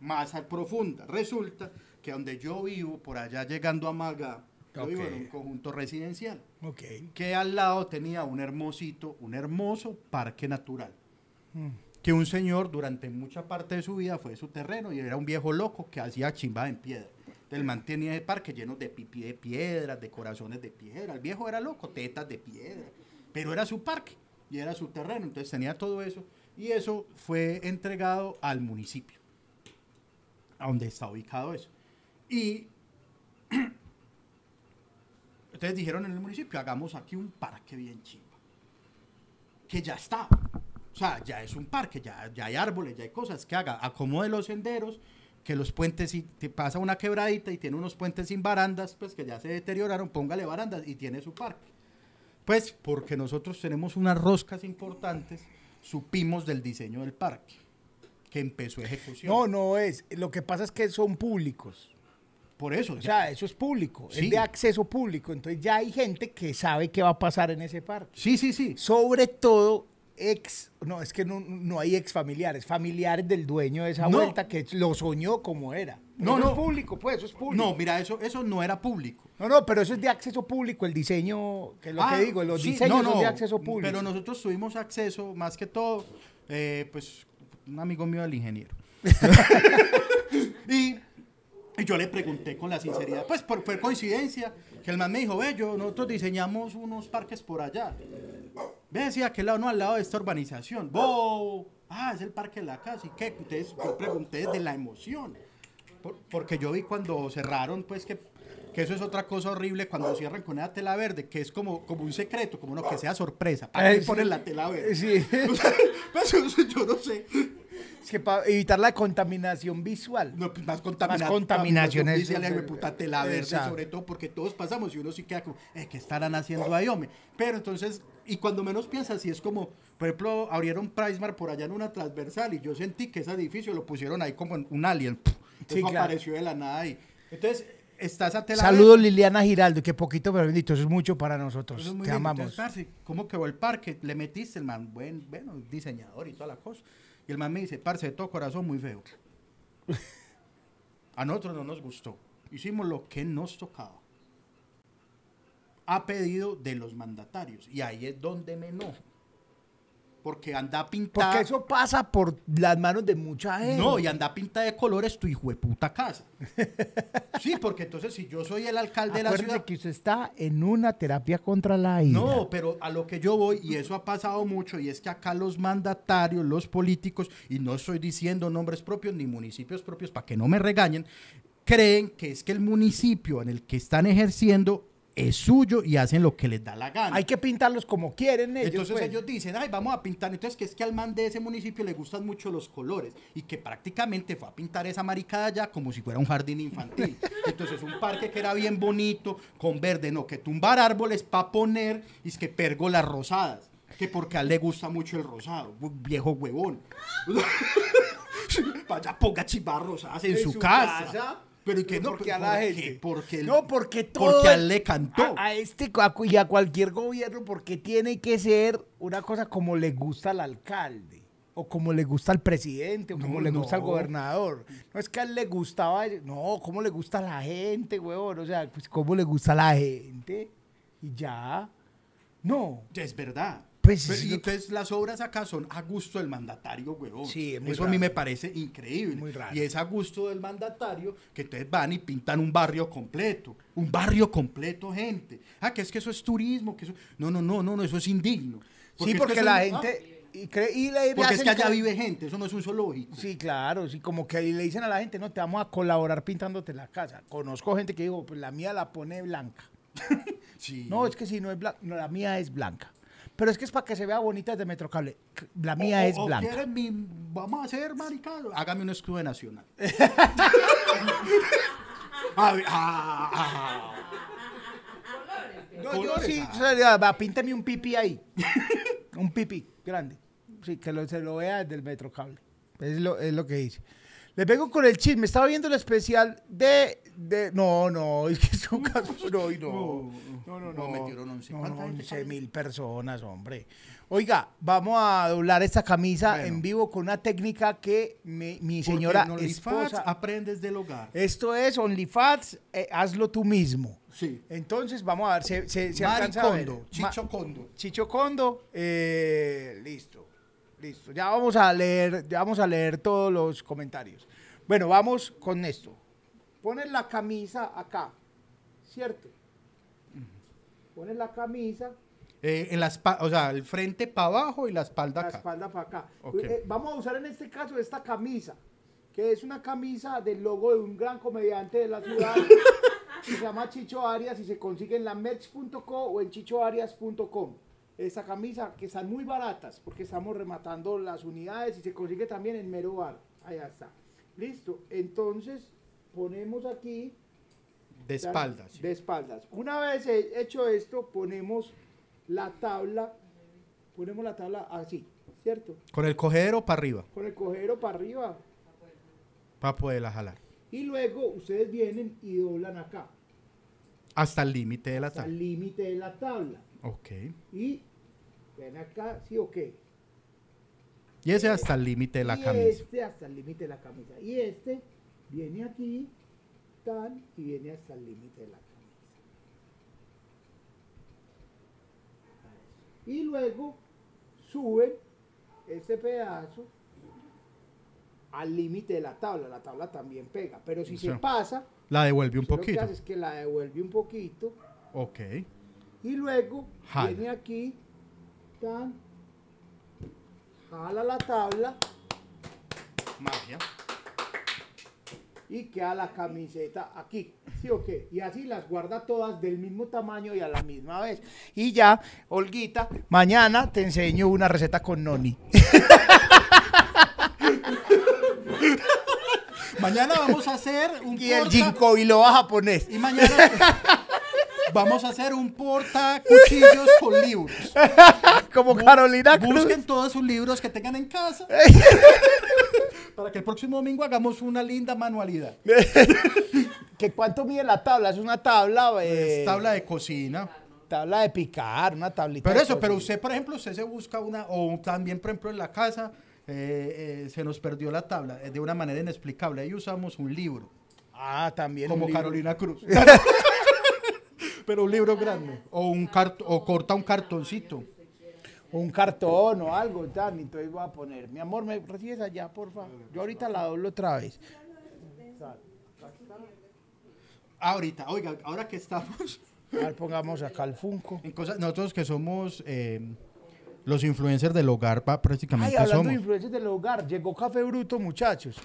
más profunda. Resulta que donde yo vivo, por allá llegando a Maga, yo vivo en un conjunto residencial. Ok. que al lado tenía un hermosito, un hermoso parque natural. Mm. Que un señor durante mucha parte de su vida fue su terreno y era un viejo loco que hacía chimba en piedra. Entonces, el man tenía el parque lleno de pipí de piedras, de corazones de piedra. El viejo era loco, tetas de piedra. Pero era su parque y era su terreno. Entonces tenía todo eso. Y eso fue entregado al municipio, a donde está ubicado eso. Y entonces dijeron en el municipio, hagamos aquí un parque bien chimba. Que ya está. O sea, ya es un parque, ya, ya hay árboles, ya hay cosas que haga. Acomode los senderos, que los puentes, si te pasa una quebradita y tiene unos puentes sin barandas, pues que ya se deterioraron, póngale barandas y tiene su parque. Pues porque nosotros tenemos unas roscas importantes, supimos del diseño del parque, que empezó ejecución. No, no es. Lo que pasa es que son públicos. Por eso. O ya- sea, eso es público. Sí. Es de acceso público. Entonces ya hay gente que sabe qué va a pasar en ese parque. sí, sí, sí. Sobre todo ex, no, es que no, no hay ex familiares, familiares del dueño de esa No. vuelta que lo soñó como era. No, Eso no. es público, pues, eso es público. No, mira, eso, eso no era público. No, no, pero eso es de acceso público, el diseño, que es lo Ah, que digo, los sí, diseños no, son de acceso público. Pero nosotros tuvimos acceso, más que todo, eh, pues, un amigo mío, el ingeniero. y, y yo le pregunté con la sinceridad, pues por, fue coincidencia, que el man me dijo, ve, yo, nosotros diseñamos unos parques por allá. Ve, decía, que lado, no, al lado de esta urbanización. Bo, ah, es el parque de la casa. ¿Y qué? Entonces yo pregunté desde la emoción. Por- porque yo vi cuando cerraron, pues que, que eso es otra cosa horrible cuando cierran con esa tela verde, que es como, como un secreto, como no que sea sorpresa. ¿Para qué Eh, sí. ponen la tela verde? Sí. Pues, eso yo no sé. Es que para evitar la contaminación visual. No, pues más contaminación. contaminación es- Dice le puta tela verde, Exacto. sobre todo porque todos pasamos y uno sí queda como, eh, ¿qué estarán haciendo ahí, hombre? Pero entonces, y cuando menos piensas, sí es como, por ejemplo, abrieron Pricemark por allá en una transversal y yo sentí que ese edificio lo pusieron ahí como en un alien. Sí, claro. apareció de la nada ahí. Entonces, está esa tela Saludos verde. Liliana Giraldo, que poquito pero bendito, eso es mucho para nosotros. Eso es muy Te lindo. amamos. Entonces, parce, ¿cómo quedó el parque? Le metiste el man, buen, bueno, diseñador y toda la cosa. Y el man me dice, parce, de todo corazón, muy feo. A nosotros no nos gustó. Hicimos lo que nos tocaba. A pedido de los mandatarios. Y ahí es donde me enojo. Porque anda pintada. Porque eso pasa por las manos de mucha gente. No, y anda pintada de colores tu hijo de puta casa. Sí, porque entonces si yo soy el alcalde de la ciudad. que usted está en una terapia contra la ira. No, pero a lo que yo voy, y eso ha pasado mucho, y es que acá los mandatarios, los políticos, y no estoy diciendo nombres propios ni municipios propios para que no me regañen, creen que es que el municipio en el que están ejerciendo es suyo y hacen lo que les da la gana. Hay que pintarlos como quieren ellos. Entonces pues. ellos dicen, ay, vamos a pintar. Entonces, que es que al man de ese municipio le gustan mucho los colores y que prácticamente fue a pintar esa maricada allá como si fuera un jardín infantil. Entonces, un parque que era bien bonito, con verde, no, que tumbar árboles para poner y es que pérgolas rosadas. Que porque a él le gusta mucho el rosado, viejo huevón. Vaya, ponga chivas rosadas en, su, casa. Pero y que no, porque a ¿por la qué? gente. Porque no, porque todo. porque a él le cantó. A, a este a y a cualquier gobierno, porque tiene que ser una cosa como le gusta al alcalde. O como le gusta al presidente, o como No, le gusta al gobernador. No es que a él le gustaba. No, como le gusta a la gente, huevón. O sea, pues cómo le gusta a la gente. Y ya. No. Es verdad. Pues, Pero, y entonces las obras acá son a gusto del mandatario, huevón. Sí, es muy Eso a mí me parece increíble. Muy raro. Y es a gusto del mandatario que entonces van y pintan un barrio completo. Un barrio completo, gente. Ah, que es que eso es turismo. que eso... No, no, no, no, no, eso es indigno. sí, es porque que la ah, gente. y cree- y le porque es que allá vive gente, eso no es un zoológico. Sí, claro, sí, como que le dicen a la gente, no, te vamos a colaborar pintándote la casa. Conozco gente que digo, pues la mía la pone blanca. Sí. No, es que si no es blanca, no, la mía es blanca. Pero es que es para que se vea bonita desde Metrocable. La mía O- es o blanca. quieren mi- vamos a hacer maricado. Hágame un escudo nacional. Ah, ah. No, yo sí, va, pínteme un pipi ahí. un pipi grande. Sí, que lo- se lo vea desde el Metrocable. Es lo, es lo que dice. Le pego con el chisme. Estaba viendo el especial de. de no, no, es que es un caso. No, y no. No, no, no. No, metieron once. No, ¿Cuánta no, gente 11 fue? mil personas, hombre. Oiga, vamos a doblar esta camisa Bueno. en vivo con una técnica que mi, mi señora OnlyFans esposa. aprendes del hogar. Esto es OnlyFans, eh, hazlo tú mismo. Sí. Entonces, vamos a ver, se, se, se Mari alcanza a ver. Kondo, Ma- Chicho Kondo. Chicho Kondo, eh, listo, listo. Ya vamos a leer, ya vamos a leer todos los comentarios. Bueno, vamos con esto. Pones la camisa acá, ¿cierto? Pones la camisa, Eh, en la o sea, el frente para abajo y la espalda la acá. espalda para acá. Eh, vamos a usar en este caso esta camisa, que es una camisa del logo de un gran comediante de la ciudad, se llama Chicho Arias y se consigue en la merch.co o en chichoarias.com. Esta camisa que están muy baratas porque estamos rematando las unidades y se consigue también en Mero Bar. Allá está. Listo. Entonces ponemos aquí De espaldas. sí. De espaldas. Una vez he- hecho esto, ponemos la tabla, ponemos la tabla así, ¿cierto? Con el cogedero para arriba, Con el cojero para arriba. para poderla jalar. Y luego ustedes vienen y doblan acá, Hasta el límite de la hasta el tabla. límite de la tabla. Ok. Y ven acá, sí o qué. Y ese hasta el límite de la y camisa. este hasta el límite de la camisa. Y este viene aquí, tan, y viene hasta el límite de la camisa. Y luego suben este pedazo al límite de la tabla. La tabla también pega. Pero si se pasa, La devuelve un usted lo que poquito. hace es que la devuelve un poquito. Ok. Y luego Jala. viene aquí, tan, jala la tabla Magia. y queda la camiseta aquí. ¿Sí o qué? Y así las guarda todas del mismo tamaño y a la misma vez. Y ya, Olguita, mañana te enseño una receta con Noni. Mañana vamos a hacer un Y el porta- ginkgo y lo vas a poner. Y mañana vamos a hacer un porta cuchillos con libros. Como Carolina Cruz. Busquen todos sus libros que tengan en casa. para que el próximo domingo hagamos una linda manualidad. ¿Que ¿Cuánto mide la tabla? Es una tabla, eh, Es tabla de cocina. tabla de picar, una tablita. Pero eso, pero usted, por ejemplo, usted se busca una, o también, por ejemplo, en la casa, eh, eh, se nos perdió la tabla eh, de una manera inexplicable. Ahí usamos un libro, Ah, también. como. Carolina Cruz. Pero un libro grande. O, un cart o corta un cartoncito. un cartón o algo, tal, entonces voy a poner, mi amor, ¿me recibes allá, por favor? Yo ahorita la doblo otra vez. Ahorita, oiga, ahora que estamos A ver, pongamos acá el Funko. en cosas, nosotros que somos eh, los influencers del hogar, pa- Ay, prácticamente hablando somos. de influencias del hogar, llegó Café Bruto, muchachos.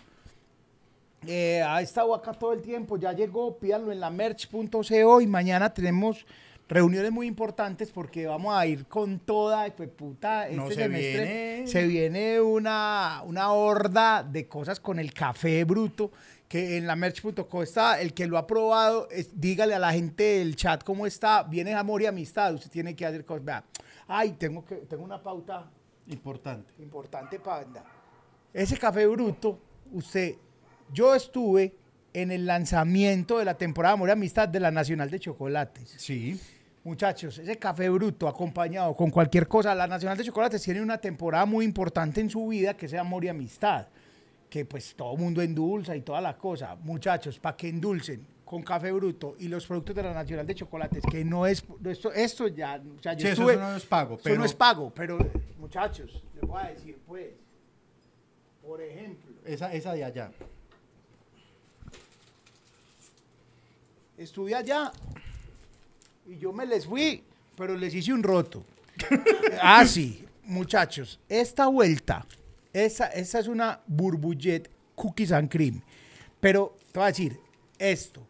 Eh, ha estado acá todo el tiempo, ya llegó, pídanlo en la merch.co y mañana tenemos reuniones muy importantes porque vamos a ir con toda, pues puta, este No, se semestre viene- se viene una, una horda de cosas con el café bruto que en la merch.co está, el que lo ha probado, es- dígale a la gente del chat cómo está, viene amor y amistad, usted tiene que hacer cosas, vea, ay, tengo, que, tengo una pauta Importante. importante panda. Ese café bruto, usted, yo estuve en el lanzamiento de la temporada Amor y Amistad de la Nacional de Chocolates. Sí. Muchachos, ese café bruto acompañado con cualquier cosa, la Nacional de Chocolates tiene una temporada muy importante en su vida que es Amor y Amistad, que pues todo el mundo endulza y toda la cosa. Muchachos, para que endulcen con café bruto y los productos de la Nacional de Chocolates, que no es, esto, esto ya, o sea, yo Sí, eso no es pago, eso pero- no es pago, pero muchachos, les voy a decir pues, por ejemplo, Esa, esa de allá. Estuve allá y yo me les fui, pero les hice un roto. ah, sí, muchachos, esta vuelta, esa, esa es una burbullet cookies and cream. Pero te voy a decir, esto,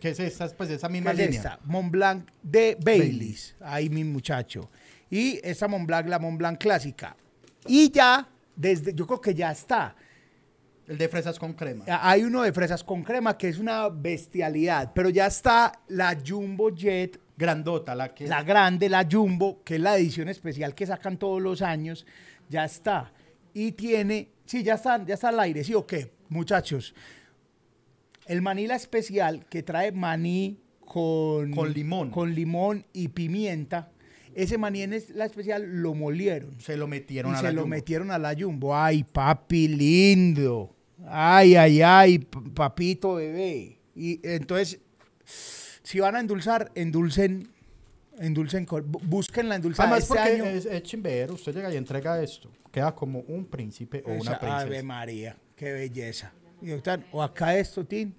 Que es esa, pues esa ¿qué misma es línea. esta? Mont Blanc de Baileys. Ahí mi muchacho. Y esta Mont Blanc, la Mont Blanc clásica. Y ya, desde, yo creo que ya está. El de fresas con crema. Hay uno de fresas con crema que es una bestialidad, pero ya está la Jumbo Jet, Grandota, la que. la grande, la Jumbo, que es la edición especial que sacan todos los años, ya está. Y tiene, sí, ya está, ya está al aire, ¿sí o qué? Muchachos, el manila especial que trae maní con, Con limón. con limón y pimienta, ese maní en la especial lo molieron se lo metieron y a se lo metieron a la Jumbo. Ay, papi lindo. Ay, ay, ay, papito bebé. Y entonces, si van a endulzar, endulcen, endulcen, busquen la endulzada Además, este porque año. es, es chimbero, usted llega y entrega esto. Queda como un príncipe o una Esa- princesa. Ave María, qué belleza. Y tan- o acá esto, Tin.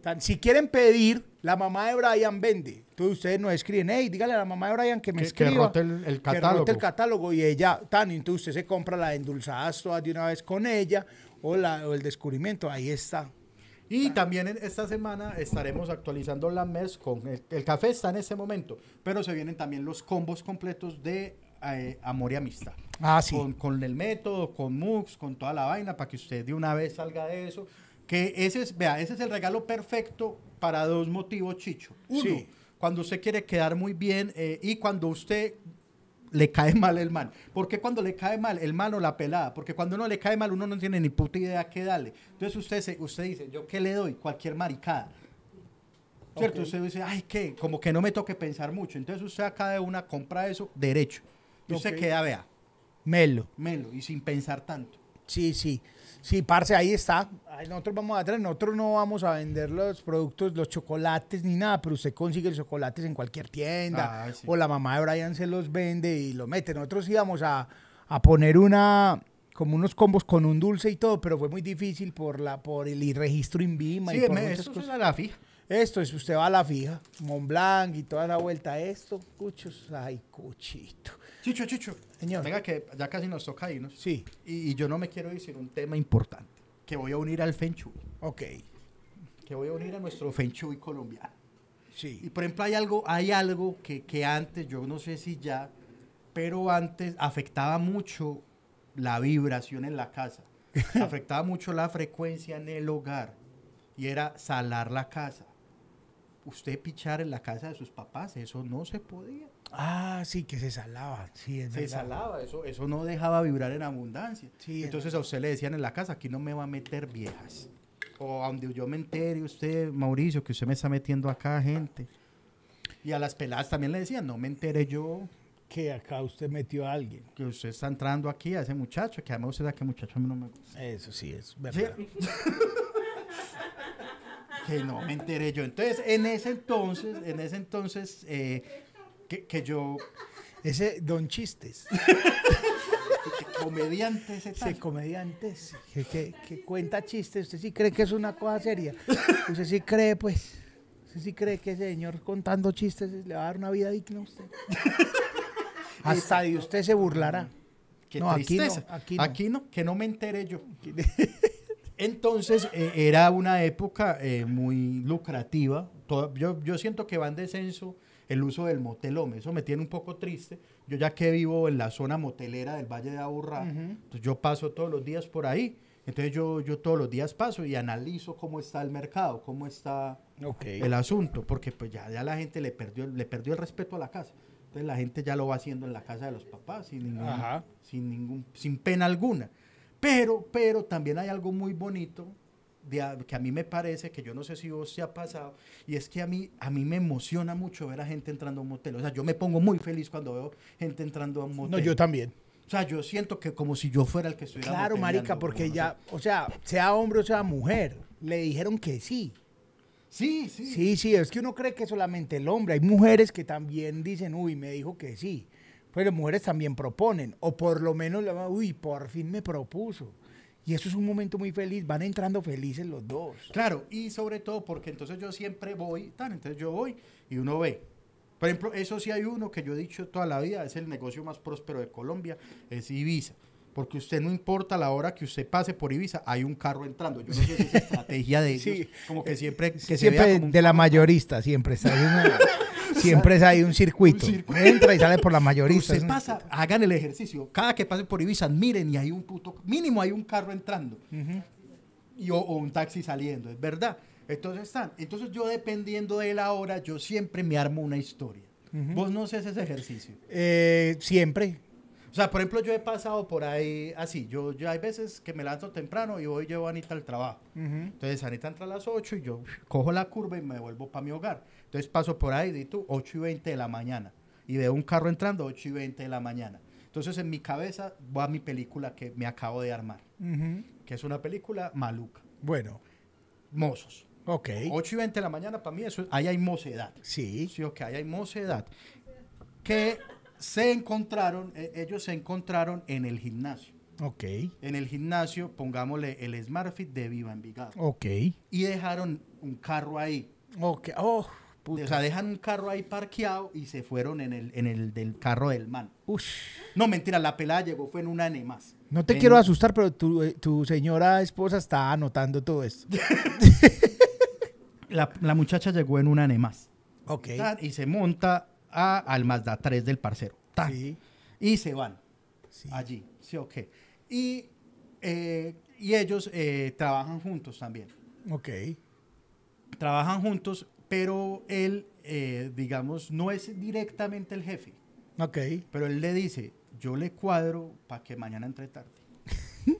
Tan- si quieren pedir, la mamá de Brian vende. Entonces ustedes nos escriben, hey, dígale a la mamá de Brian que me Que- que escriba. rote el- el Que catálogo. rote el catálogo y ella, tan, y entonces usted se compra la endulzadas todas de una vez con ella o, la, o el descubrimiento, ahí está. Y también en esta semana estaremos actualizando la MES con el, el café está en este momento, pero se vienen también los combos completos de eh, amor y amistad. Ah, sí. Con, con el método, con MUX, con toda la vaina, para que usted de una vez salga de eso. Que ese es, vea, ese es el regalo perfecto para dos motivos, Chicho. Uno, Sí. cuando usted quiere quedar muy bien eh, y cuando usted le cae mal el man. ¿Por qué cuando le cae mal el man o la pelada? Porque cuando uno le cae mal uno no tiene ni puta idea qué darle. Entonces usted, se, usted dice, ¿yo qué le doy? Cualquier maricada. ¿Cierto? Usted dice, ay, ¿qué? Como que no me toque pensar mucho. Entonces usted acá de una compra eso derecho. Y usted queda, vea, Melo. melo y sin pensar tanto. Sí, sí. Sí, parce, ahí está. Nosotros vamos a traer, nosotros no vamos a vender los productos, los chocolates ni nada, pero usted consigue los chocolates en cualquier tienda Ah, sí. o la mamá de Brian se los vende y lo mete. Nosotros íbamos a, a poner una como unos combos con un dulce y todo, pero fue muy difícil por la por el registro INVIMA y Sí, por me- muchas esto cosas. es la fija. Esto es, usted va a la fija, Mont Blanc y toda la vuelta, esto, cuchos, ay, cuchito. Chicho, Chicho. Señor. Venga, que ya casi nos toca irnos. Sí, Y, y yo no me quiero decir un tema importante. Que voy a unir al Feng Shui. ok, Que voy a unir a nuestro Feng Shui colombiano. sí. Y por ejemplo, hay algo, hay algo que, que antes, yo no sé si ya, pero antes afectaba mucho la vibración en la casa. afectaba mucho la frecuencia en el hogar. Y era salar la casa. Usted pichar en la casa de sus papás, eso no se podía. Ah, sí, que se salaba, sí, es Se verdad. salaba, eso, eso no dejaba vibrar en abundancia. Sí, Entonces a usted le decían en la casa, aquí no me va a meter viejas. O a donde yo me entere, usted, Mauricio, que usted me está metiendo acá gente. Y a las peladas también le decían, no me entere yo que acá usted metió a alguien. que usted está entrando aquí a ese muchacho, que además usted sabe que muchacho a mí no me gusta. Eso sí es Sí. verdad. que no me enteré yo. Entonces, en ese entonces, en ese entonces, eh, que, que yo, Ese Don Chistes, que comediante ese tal. comediante que, que- que cuenta chistes, usted sí cree que es una cosa seria. Usted sí cree, pues, usted sí cree que ese señor contando chistes le va a dar una vida digna a usted. Hasta de usted se burlará. Qué No, aquí no, aquí no. que no me enteré yo. Entonces eh, era una época eh, muy lucrativa. Todo- yo, yo siento que va en descenso el uso del motel home. Eso me tiene un poco triste. Yo ya que vivo en la zona motelera del Valle de Aburrá, entonces yo paso todos los días por ahí. Entonces yo, yo todos los días paso y analizo cómo está el mercado, cómo está el asunto, porque pues ya, ya la gente le perdió, le perdió el respeto a la casa. Entonces la gente ya lo va haciendo en la casa de los papás sin ningún, Ajá. sin ningún, sin pena alguna. Pero, pero también hay algo muy bonito de que a mí me parece, que yo no sé si vos te ha pasado, y es que a mí, a mí me emociona mucho ver a gente entrando a un motel. O sea, yo me pongo muy feliz cuando veo gente entrando a un motel. No, yo también. O sea, yo siento que como si yo fuera el que estuviera Claro, marica, porque no ya, o sea, sea hombre o sea mujer, le dijeron que sí. Sí, sí. Sí, sí, es que uno cree que solamente el hombre. Hay mujeres que también dicen, uy, me dijo que sí. Pero mujeres también proponen, o por lo menos, uy, por fin me propuso. Y eso es un momento muy feliz, van entrando felices los dos. Claro, y sobre todo porque entonces yo siempre voy, tan, entonces yo voy y uno ve. Por ejemplo, eso sí hay uno que yo he dicho toda la vida, es el negocio más próspero de Colombia, es Ibiza. Porque usted no importa la hora que usted pase por Ibiza, hay un carro entrando. Yo no sé si es estrategia de ellos, Sí. como que siempre... que se siempre vea como un de la mayorista, siempre está ahí siempre hay un circuito. Un circuito. Entra y sale por la mayorista. Usted Es pasa, hagan el ejercicio. Cada que pasen por Ibiza, miren y hay un puto, mínimo hay un carro entrando. y, o, o un taxi saliendo, es verdad. Entonces están. Entonces yo dependiendo de la hora, yo siempre me armo una historia. Vos no haces ese ejercicio. Eh, siempre. O sea, por ejemplo, yo he pasado por ahí así. Yo, yo hay veces que me lanzo temprano y voy llevo a Anita al trabajo. Entonces Anita entra a las 8 y yo cojo la curva y me vuelvo para mi hogar. Entonces paso por ahí, di tú, 8 y 20 de la mañana. Y veo un carro entrando 8 y 20 de la mañana. Entonces en mi cabeza va mi película que me acabo de armar. Que es una película maluca. Bueno, Mozos. ok. 8 y 20 de la mañana para mí eso, ahí hay mocedad. Sí. Sí, ok, ahí hay mocedad. Que se encontraron, eh, ellos se encontraron en el gimnasio. Ok. En el gimnasio, pongámosle el SmartFit de Viva Envigado. Ok. Y dejaron un carro ahí. Ok. Oh, puta. O sea, dejan un carro ahí parqueado y se fueron en el, en el del carro del man. Ush. No, mentira, la pelada llegó, fue en una N más. No te En- quiero asustar, pero tu, eh, tu señora esposa está anotando todo esto. La, la muchacha llegó en una N más. Ok. Tan, y se monta a, al Mazda 3 del parcero. Tan. Sí. Y se van. sí. allí. Sí, ok. Y, eh, y ellos eh, trabajan juntos también. Ok. Trabajan juntos, pero él, eh, digamos, no es directamente el jefe. Ok. Pero él le dice, yo le cuadro para que mañana entre tarde.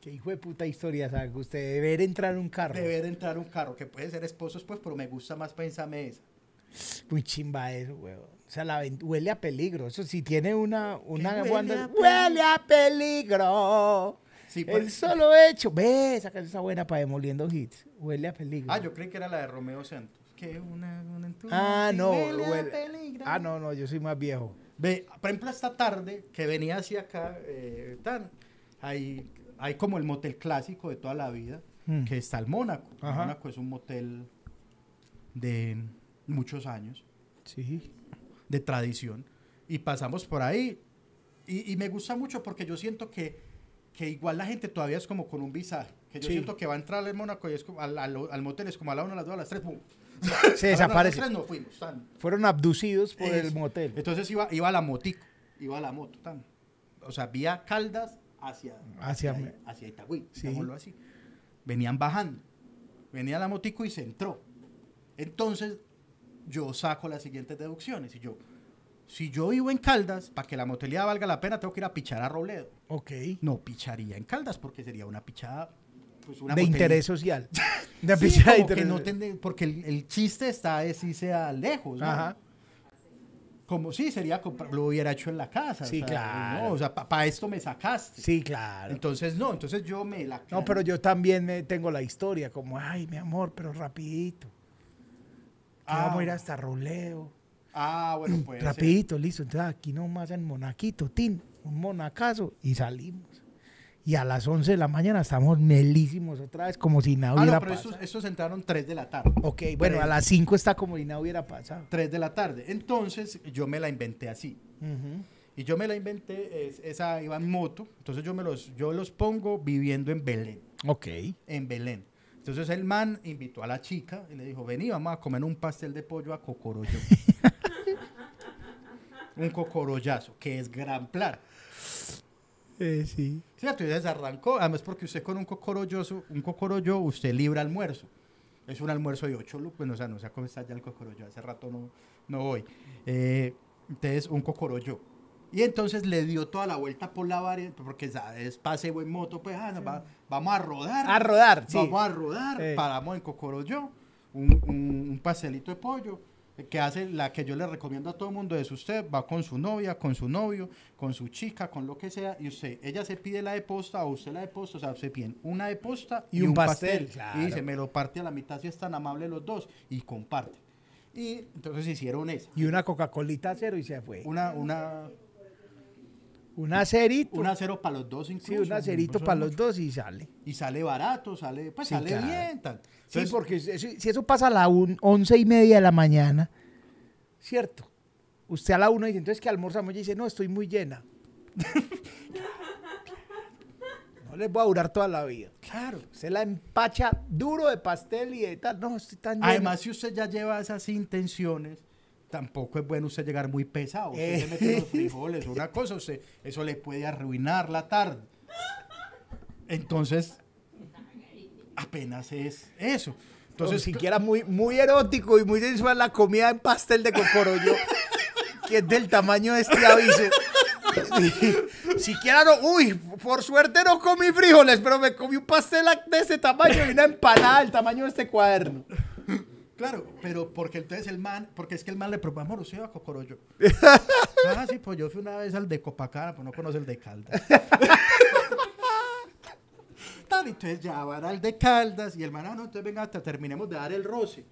Qué hijo de puta historia, sabe usted de ver entrar un carro. Deber entrar un carro, que puede ser esposo después, pero me gusta más pensarme esa. Muy chimba eso, weón. O sea, la huele a peligro. Eso sí tiene una, una huele a huele a peligro. Sí, por- El solo hecho. Ve, esa canción está buena para demoliendo hits. Huele a peligro. Ah, yo creí que era la de Romeo Santos. Que una, una Ah, no. huele a huele- peligro. Ah, no, no, yo soy más viejo. Ve, por ejemplo, esta tarde que venía hacia acá, eh, tan, hay, hay como el motel clásico de toda la vida, Mm. que está el Mónaco. El. Mónaco es un motel de muchos años, Sí. de tradición. Y pasamos por ahí. Y, y me gusta mucho porque yo siento que, que igual la gente todavía es como con un visaje. Que yo Sí. siento que va a entrar al Mónaco y es como, al, al- al motel es como a la una, a las dos, a las tres, ¡pum! Se A a las desaparece. tres no fuimos, tan. Fueron abducidos por el motel. Entonces iba, iba la motico, iba la moto. tan. O sea, vía Caldas hacia, Hacia- hacia, hacia Itagüí, Sí. así. Venían bajando. Venía la motico y se entró. Entonces, yo saco las siguientes deducciones. Y yo, si yo vivo en Caldas, para que la motelidad valga la pena, tengo que ir a pichar a Robledo. Ok. No picharía en Caldas porque sería una pichada. pues, una de interés social. De Sí, pichada de que interés no tende- porque el, el chiste está es si sea lejos. ¿no? Ajá. Como sí, sería comprar, lo hubiera hecho en la casa. Sí, o sea, claro. no, o sea, para esto me sacaste. Sí, claro. Entonces, no, entonces yo me la. No, pero yo también me tengo la historia, como, ay, mi amor, pero rapidito. Que Ah. vamos a ir hasta Roleo. Ah, bueno, pues. rapidito, listo. Entonces aquí nomás en Monaquito, tin, un monacazo, y salimos. Y a las 11 de la mañana estamos melísimos otra vez, como si nada Ah, hubiera no, pero pasado. estos, estos entraron 3 de la tarde. Ok, bueno, a las 5 está como si nada hubiera pasado. 3 de la tarde. Entonces, yo me la inventé así. Y yo me la inventé, es- esa iba en moto, entonces yo, me los, yo los pongo viviendo en Belén, Ok. en Belén. Entonces el man invitó a la chica y le dijo, vení, vamos a comer un pastel de pollo a Cocoroyo. un cocorollazo, que es gran plan. Eh, sí. ¿Cierto? Y entonces arrancó, además porque usted con un cocorolloso, un cocorollo, usted libra almuerzo. Es un almuerzo de 8 lucas, bueno, o sea, no sé cómo está ya el cocorollo, hace rato no, no voy. Eh, entonces, un cocorollo. Y entonces le dio toda la vuelta por la variedad, porque es paseo en moto, pues ah, no, va- vamos a rodar. A rodar, sí. Vamos a rodar, Eh. paramos en Cocorollo, un, un, un pastelito de pollo, que hace la que yo le recomiendo a todo el mundo es usted va con su novia, con su novio, con su chica, con lo que sea, y usted, ella se pide la de posta o usted la de posta, o sea, se piden una de posta Y un pastel, claro. Y dice, me lo parte a la mitad si es tan amable los dos, y comparte. Y entonces hicieron esa. Y una Coca-Colita cero y se fue. Una, una, Una cerito. una cero para los dos sí, incluso. una cerito incluso para los dos y sale. Y sale barato, sale, pues Sí, sale claro. bien, tal. Sí, porque eso- si eso pasa a las once y media de la mañana, ¿cierto? Usted a la una dice, entonces que almorzamos y dice, no, estoy muy llena. no les voy a durar toda la vida. Claro. Se la empacha duro de pastel y de tal. No, estoy tan llena. Además, si usted ya lleva esas intenciones, tampoco es bueno usted llegar muy pesado. Usted Eh. se mete los frijoles, una cosa, usted, eso le puede arruinar la tarde. Entonces, apenas es eso. Entonces, siquiera muy, muy erótico y muy sensual la comida en pastel de cocorollo, que es del tamaño de este aviso. siquiera no, uy, por suerte no comí frijoles, pero me comí un pastel de este tamaño y una empanada del tamaño de este cuaderno. Claro, pero porque entonces el man, porque es que el man le propone, amor, usted va a Cocorollo. ah, sí, pues yo fui una vez al de Copacabana, pues no conoce el de Caldas. Tal, entonces ya van al de Caldas y el man, ah, no, entonces venga, hasta terminemos de dar el roce.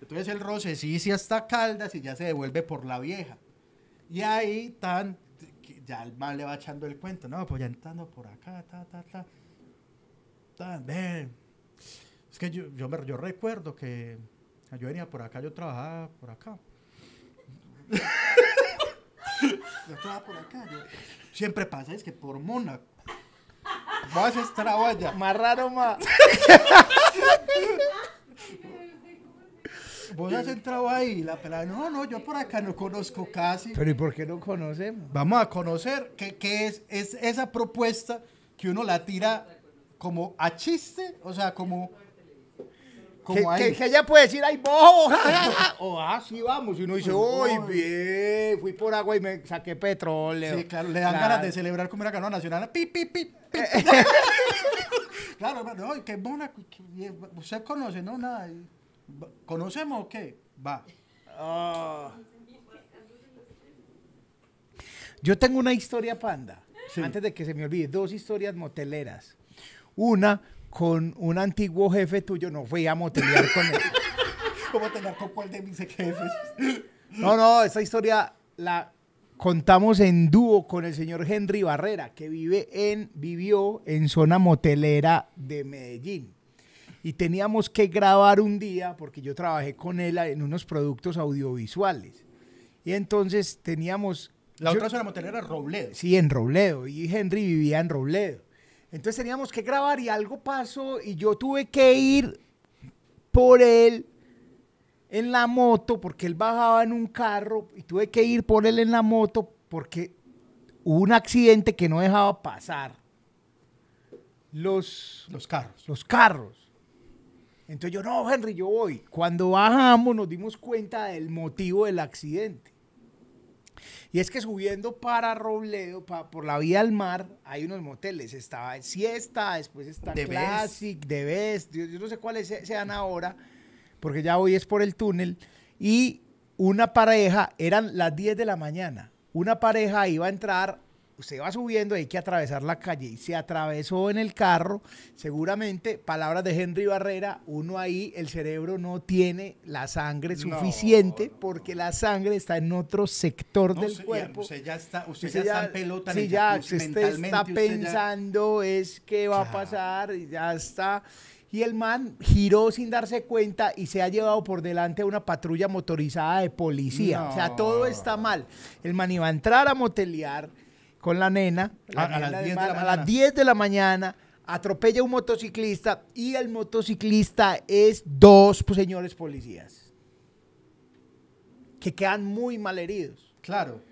Entonces el roce sí, sí hasta Caldas y ya se devuelve por la vieja. Y ahí tan, ya el man le va echando el cuento, no, pues ya entrando por acá, ta, ta, ta. Tan, ven. Es que yo, yo, me- yo recuerdo que yo venía por acá, yo trabajaba por acá. yo trabajaba por acá. yo- siempre pasa, es que por Mónaco. Vas a estar allá. Más raro, más. Vos has entrado ahí, la pelada, no, no, yo por acá no conozco casi. Pero ¿y por qué no conocemos? Vamos a conocer qué, qué es, es esa propuesta que uno la tira como a chiste, o sea, como, como Que, ahí. que- que ella puede decir, ay, ja", o ah, sí, vamos. Y uno dice, uy, bien, fui por agua y me saqué petróleo. Sí, claro, le dan Claro. ganas de celebrar como una ganó nacional. Pi, pi, pi, pi. claro, hermano, ay, qué qué- ¿Usted conoce? No, nada. ¿Conocemos o qué? Va. Ah. Yo tengo una historia panda, Sí. antes de que se me olvide, dos historias moteleras. Una con un antiguo jefe tuyo, no fui a motelear con él. ¿Cómo tener con cuál de mis jefes? No, no, esta historia la contamos en dúo con el señor Henry Barrera, que vive en, vivió en zona motelera de Medellín. Y teníamos que grabar un día, porque yo trabajé con él en unos productos audiovisuales. Y entonces teníamos... La yo- otra zona motelera es Robledo. Sí, en Robledo. Y Henry vivía en Robledo. Entonces teníamos que grabar y algo pasó y yo tuve que ir por él en la moto porque él bajaba en un carro y tuve que ir por él en la moto porque hubo un accidente que no dejaba pasar los, Los carros. los carros. Entonces yo, no, Henry, yo voy. Cuando bajamos nos dimos cuenta del motivo del accidente. Y es que subiendo para Robledo, pa- por la vía al mar, hay unos moteles. Estaba Siesta, después está The Best. Classic, The Best. Yo, yo no sé cuáles se- sean ahora, porque ya hoy es por el túnel. Y una pareja, eran las 10 de la mañana. Una pareja iba a entrar, usted va subiendo, hay que atravesar la calle. Y se atravesó en el carro. Seguramente, palabras de Henry Barrera, uno ahí, el cerebro no tiene la sangre suficiente no. porque la sangre está en otro sector No, del usted ya- cuerpo. usted ya está, usted Usted ya está en pelota. en sí, ya, usted está ya- pensando es qué va a pasar y ya está. Y el man giró sin darse cuenta y se ha llevado por delante a una patrulla motorizada de policía. O sea, todo está mal. El man iba a entrar a motelear con la nena la A- las del 10 de la a mañana. las 10 de la mañana. Atropella a un motociclista y el motociclista es dos pues, señores policías que quedan muy mal heridos. Claro.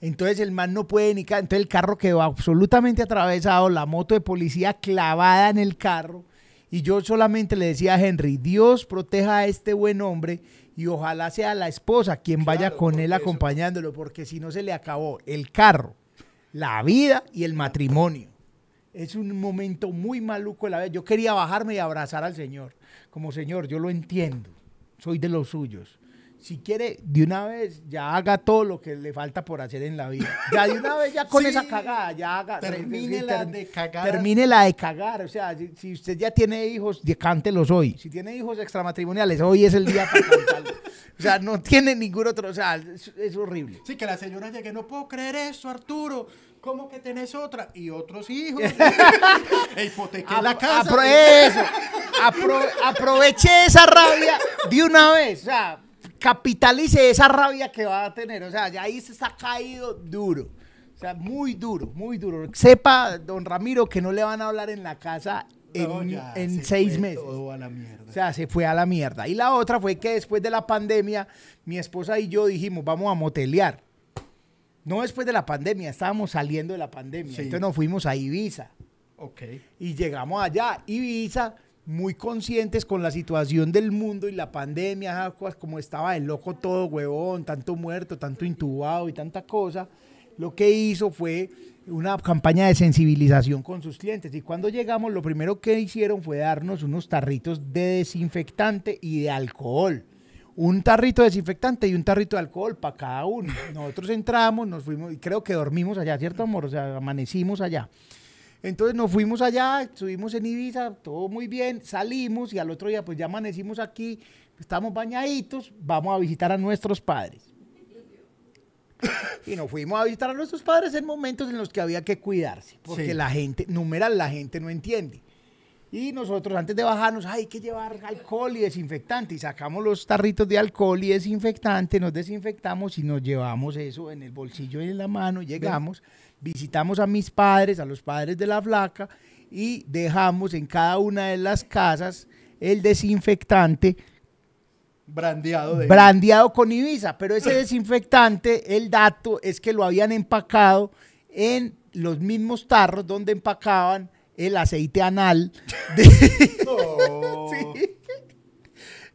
Entonces el man no puede ni Entonces el carro quedó absolutamente atravesado, la moto de policía clavada en el carro. Y yo solamente le decía a Henry, Dios proteja a este buen hombre y ojalá sea la esposa quien vaya con él eso- acompañándolo, porque si no se le acabó el carro, la vida y el matrimonio. Es un momento muy maluco de la vida. Yo quería bajarme y abrazar al Señor. Como Señor, yo lo entiendo. Soy de los suyos. Si quiere, de una vez, ya haga todo lo que le falta por hacer en la vida. Ya de una vez, ya con Sí. esa cagada, ya haga. Termínela ter- de cagar. Termínela de cagar. O sea, si, si usted ya tiene hijos, cántelos hoy. Si tiene hijos extramatrimoniales, hoy es el día para cantarlos. O sea, no tiene ningún otro. O sea, es, es horrible. Sí, que la señora llegue, no puedo creer eso, Arturo. ¿Cómo que tenés otra? Y otros hijos. e hipotequé la Apro- casa. apro- eso. Apro- aproveche esa rabia de una vez. O sea, capitalice esa rabia que va a tener. O sea, ya ahí se está caído duro. O sea, muy duro, muy duro. Sepa, don Ramiro, que no le van a hablar en la casa en, No, ya, en se seis fue meses. Todo a la mierda. O sea, se fue a la mierda. Y la otra fue que después de la pandemia, mi esposa y yo dijimos, vamos a motelear. No después de la pandemia, estábamos saliendo de la pandemia. Sí. Entonces nos fuimos a Ibiza. ok. Y llegamos allá, Ibiza, muy conscientes con la situación del mundo y la pandemia, cosas como estaba el loco todo, huevón, tanto muerto, tanto intubado y tanta cosa, lo que hizo fue una campaña de sensibilización con sus clientes. Y cuando llegamos, lo primero que hicieron fue darnos unos tarritos de desinfectante y de alcohol. Un tarrito de desinfectante y un tarrito de alcohol para cada uno. Nosotros entramos, nos fuimos y creo que dormimos allá, ¿cierto, amor? O sea, amanecimos allá. Entonces nos fuimos allá, estuvimos en Ibiza, todo muy bien, salimos y al otro día pues ya amanecimos aquí, estamos bañaditos, vamos a visitar a nuestros padres. Y nos fuimos a visitar a nuestros padres en momentos en los que había que cuidarse, porque Sí. la gente, numeral, la gente no entiende. Y nosotros antes de bajarnos, "Ay, hay que llevar alcohol y desinfectante. Y sacamos los tarritos de alcohol y desinfectante, nos desinfectamos y nos llevamos eso en el bolsillo y en la mano. Llegamos, visitamos a mis padres, a los padres de la flaca, y dejamos en cada una de las casas el desinfectante Brandeado de. brandeado con Ibiza. Pero ese desinfectante, el dato es que lo habían empacado en los mismos tarros donde empacaban el aceite anal de, No. Sí.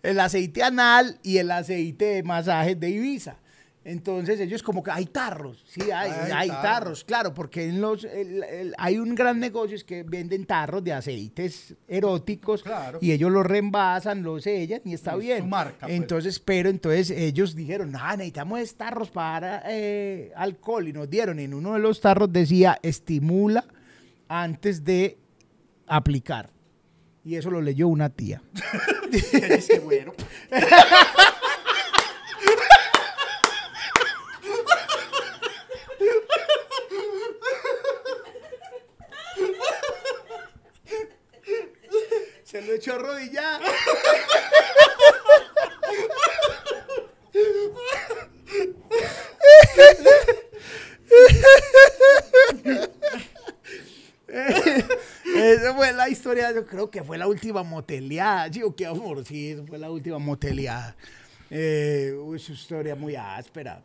El aceite anal y el aceite de masajes de Ibiza. Entonces ellos como que hay tarros, sí, hay, Hay hay tarros. tarros, claro, porque en los, el- el- hay un gran negocio es que venden tarros de aceites eróticos Claro. y ellos los reembasan, los sellan y está Es su bien. marca, pues. Entonces, pero entonces ellos dijeron, ah, necesitamos es tarros para eh, alcohol y nos dieron, en uno de los tarros decía, estimula antes de aplicar. Y eso lo leyó una tía. Ese güero. Se lo echó arrodillada. Esa fue la historia, yo creo que fue la última moteleada. Digo, qué amor, sí, fue la última moteleada. Eh, uy, su historia muy áspera.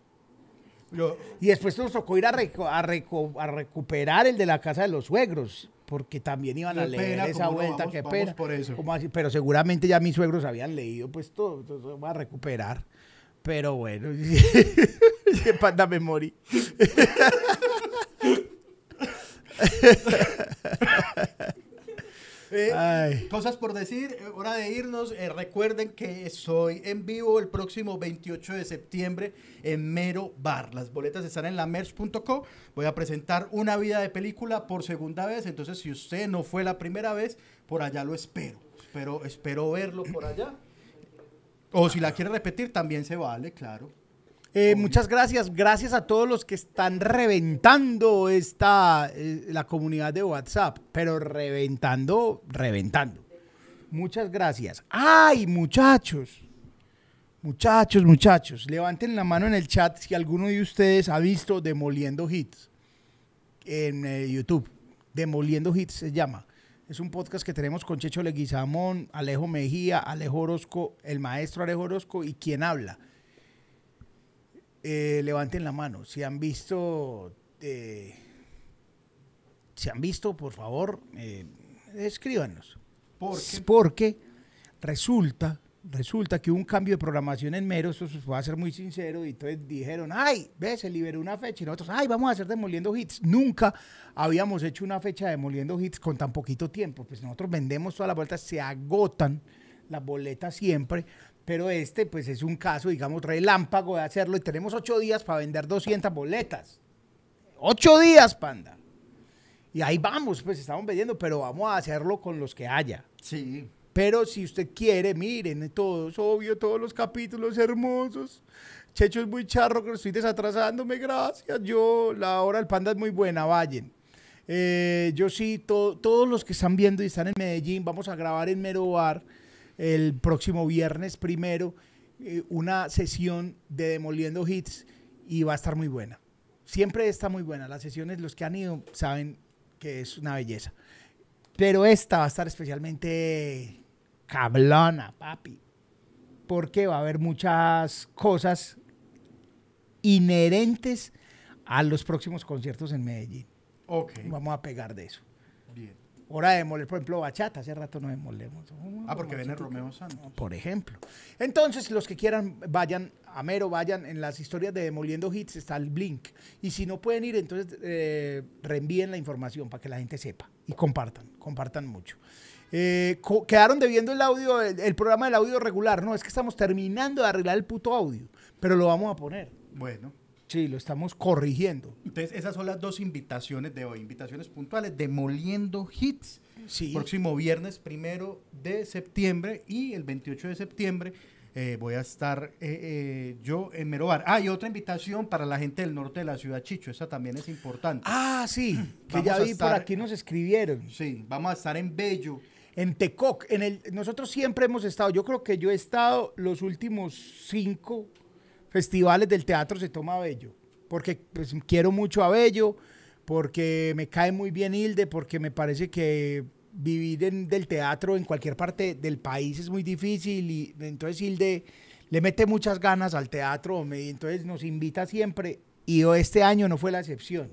Y después nos tocó ir a, reco- a, reco- a recuperar el de la casa de los suegros, porque también iban a leer esa vuelta, vamos- qué vamos pena. por eso. ¿Cómo así? Pero seguramente ya mis suegros habían leído, pues todo, entonces va a recuperar. Pero bueno, qué panda me morí. Eh. Cosas por decir, eh, hora de irnos. Eh, recuerden que estoy en vivo el próximo 28 de septiembre en Mero Bar. Las boletas están en lamerch.co. Voy a presentar una vida de película por segunda vez. Entonces, si usted no fue la primera vez, por allá lo espero. Espero, espero verlo por allá. O si la quiere repetir, también se vale, claro. Eh, muchas gracias. Gracias a todos los que están reventando esta, eh, la comunidad de WhatsApp, pero reventando, reventando. Muchas gracias. ¡Ay, muchachos! Muchachos, muchachos, levanten la mano en el chat si alguno de ustedes ha visto Demoliendo Hits en eh, YouTube. Demoliendo Hits se llama. Es un podcast que tenemos con Checho Leguizamón, Alejo Mejía, Alejo Orozco, el maestro Alejo Orozco y quien habla. Eh, levanten la mano. Si han visto, eh, si han visto, por favor, eh, escríbanos. ¿Por qué? Porque resulta, resulta que hubo un cambio de programación en Mero, eso va a ser muy sincero, y entonces dijeron, ay, ve, se liberó una fecha, y nosotros, ay, vamos a hacer Demoliendo Hits. Nunca habíamos hecho una fecha de Demoliendo Hits con tan poquito tiempo, pues nosotros vendemos todas las vueltas, se agotan las boletas siempre, pero este, pues es un caso, digamos, relámpago de hacerlo, y tenemos ocho días para vender 200 boletas. Ocho días, panda. Y ahí vamos, pues estamos vendiendo, pero vamos a hacerlo con los que haya. Sí. Pero si usted quiere, miren, todos, obvio, todos los capítulos hermosos. Checho es muy charro, que estoy desatrasándome, gracias. Yo, la hora del panda es muy buena, vayan. Eh, yo sí, to- todos los que están viendo y están en Medellín, vamos a grabar en Mero Bar el próximo viernes primero eh, una sesión de Demoliendo Hits y va a estar muy buena. Siempre está muy buena. Las sesiones, los que han ido saben que es una belleza. Pero esta va a estar especialmente cablona, papi. Porque va a haber muchas cosas inherentes a los próximos conciertos en Medellín. Ok. Vamos a pegar de eso. Bien. Hora de demoler, por ejemplo, bachata. Hace rato no demolemos. Ah, porque viene Romeo Santos. Por ejemplo. Entonces, los que quieran, vayan a Mero, vayan en las historias de Demoliendo Hits, está el Blink. Y si no pueden ir, entonces eh, reenvíen la información para que la gente sepa. Y compartan, compartan mucho. Eh, co- quedaron debiendo el audio, el, el programa del audio regular. No, es que estamos terminando de arreglar el puto audio, pero lo vamos a poner. Bueno. Sí, lo estamos corrigiendo. Entonces, esas son las dos invitaciones de hoy. Invitaciones puntuales, demoliendo hits. Sí. Próximo viernes primero de septiembre y el 28 de septiembre eh, voy a estar eh, eh, yo en Merobar. Ah, y otra invitación para la gente del norte de la ciudad, Chicho. Esa también es importante. Ah, sí, que ya vi por aquí nos escribieron. Sí, vamos a estar en Bello. En Tecoc, en el, nosotros siempre hemos estado, yo creo que yo he estado los últimos cinco festivales del teatro se toma Bello, porque pues, quiero mucho a Bello, porque me cae muy bien Hilde, porque me parece que vivir en, del teatro en cualquier parte del país es muy difícil y entonces Hilde le mete muchas ganas al teatro, me- entonces nos invita siempre y este año no fue la excepción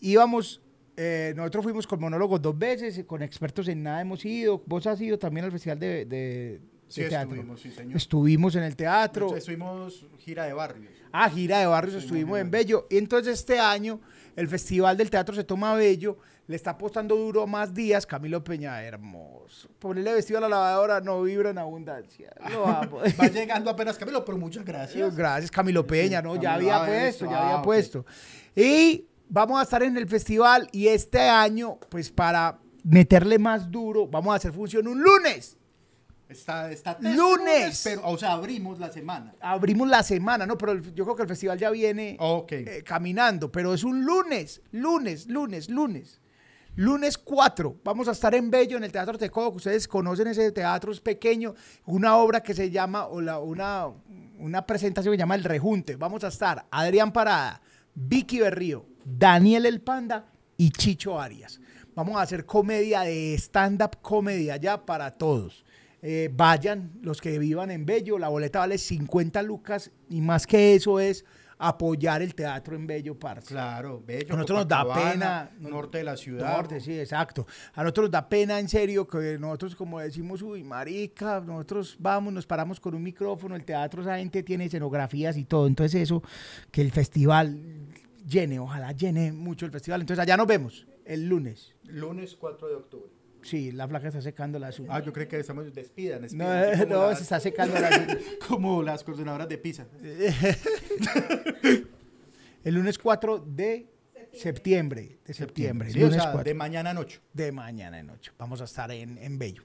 íbamos, eh, nosotros fuimos con monólogos dos veces, con expertos en nada hemos ido. Vos has ido también al Festival de, de- Sí, de teatro. estuvimos, sí, señor. Estuvimos en el teatro. Estuvimos gira de barrios. Ah, gira de barrios, estuvimos en. Bello. Y entonces este año el Festival del Teatro se toma Bello, le está apostando duro más días. Camilo Peña, hermoso. Ponerle vestido a la lavadora no vibra en abundancia. Lo amo. Va llegando apenas Camilo, pero muchas gracias. Gracias, Camilo Peña, ¿no? Ya había ah, puesto, ya había ah, puesto. Y vamos a estar en el festival y este año, pues para meterle más duro, vamos a hacer función un lunes. Está, está Lunes. Pero, o sea, abrimos la semana. Abrimos la semana, ¿no? Pero el- yo creo que el festival ya viene eh, caminando, pero es un lunes, lunes, lunes, lunes. Lunes 4, vamos a estar en Bello, en el Teatro Tecoco. Ustedes conocen ese teatro, es pequeño. Una obra que se llama, o la- una, una presentación que se llama El Rejunte. Vamos a estar Adrián Parada, Vicky Berrío, Daniel El Panda y Chicho Arias. Vamos a hacer comedia de stand-up comedy allá para todos. Eh, vayan los que vivan en Bello, la boleta vale 50 lucas y más que eso es apoyar el teatro en Bello, parce. Claro, bello. A nosotros nos da pena. Norte de la ciudad. Norte, sí, exacto. A nosotros nos da pena, en serio, que nosotros como decimos, uy, marica, nosotros vamos, nos paramos con un micrófono, el teatro, esa gente tiene escenografías y todo. Entonces eso, que el festival llene, ojalá llene mucho el festival. Entonces allá nos vemos el lunes. Lunes 4 de octubre. Sí, la flaca está secando la uñas. Ah, yo creo que estamos despidan. no, despidan, no, se está secando las uñas. Como las coordinadoras de pizza. El lunes 4 de septiembre. De septiembre. Sí, o lunes sea, 4. de mañana a noche. de mañana en 8. Vamos a estar en, en Bello.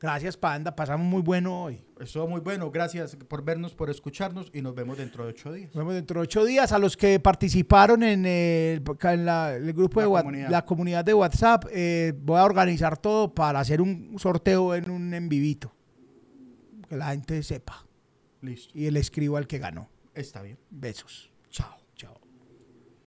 Gracias, Panda. Pasamos muy bueno hoy. Estuvo muy bueno. Gracias por vernos, por escucharnos y nos vemos dentro de ocho días. Nos vemos dentro de ocho días. A los que participaron en el, en la- el grupo La de comunidad. la comunidad de WhatsApp, eh, voy a organizar todo para hacer un sorteo en un en vivito. Que la gente sepa. Listo. Y le escribo al que ganó. Está bien. Besos. Chao.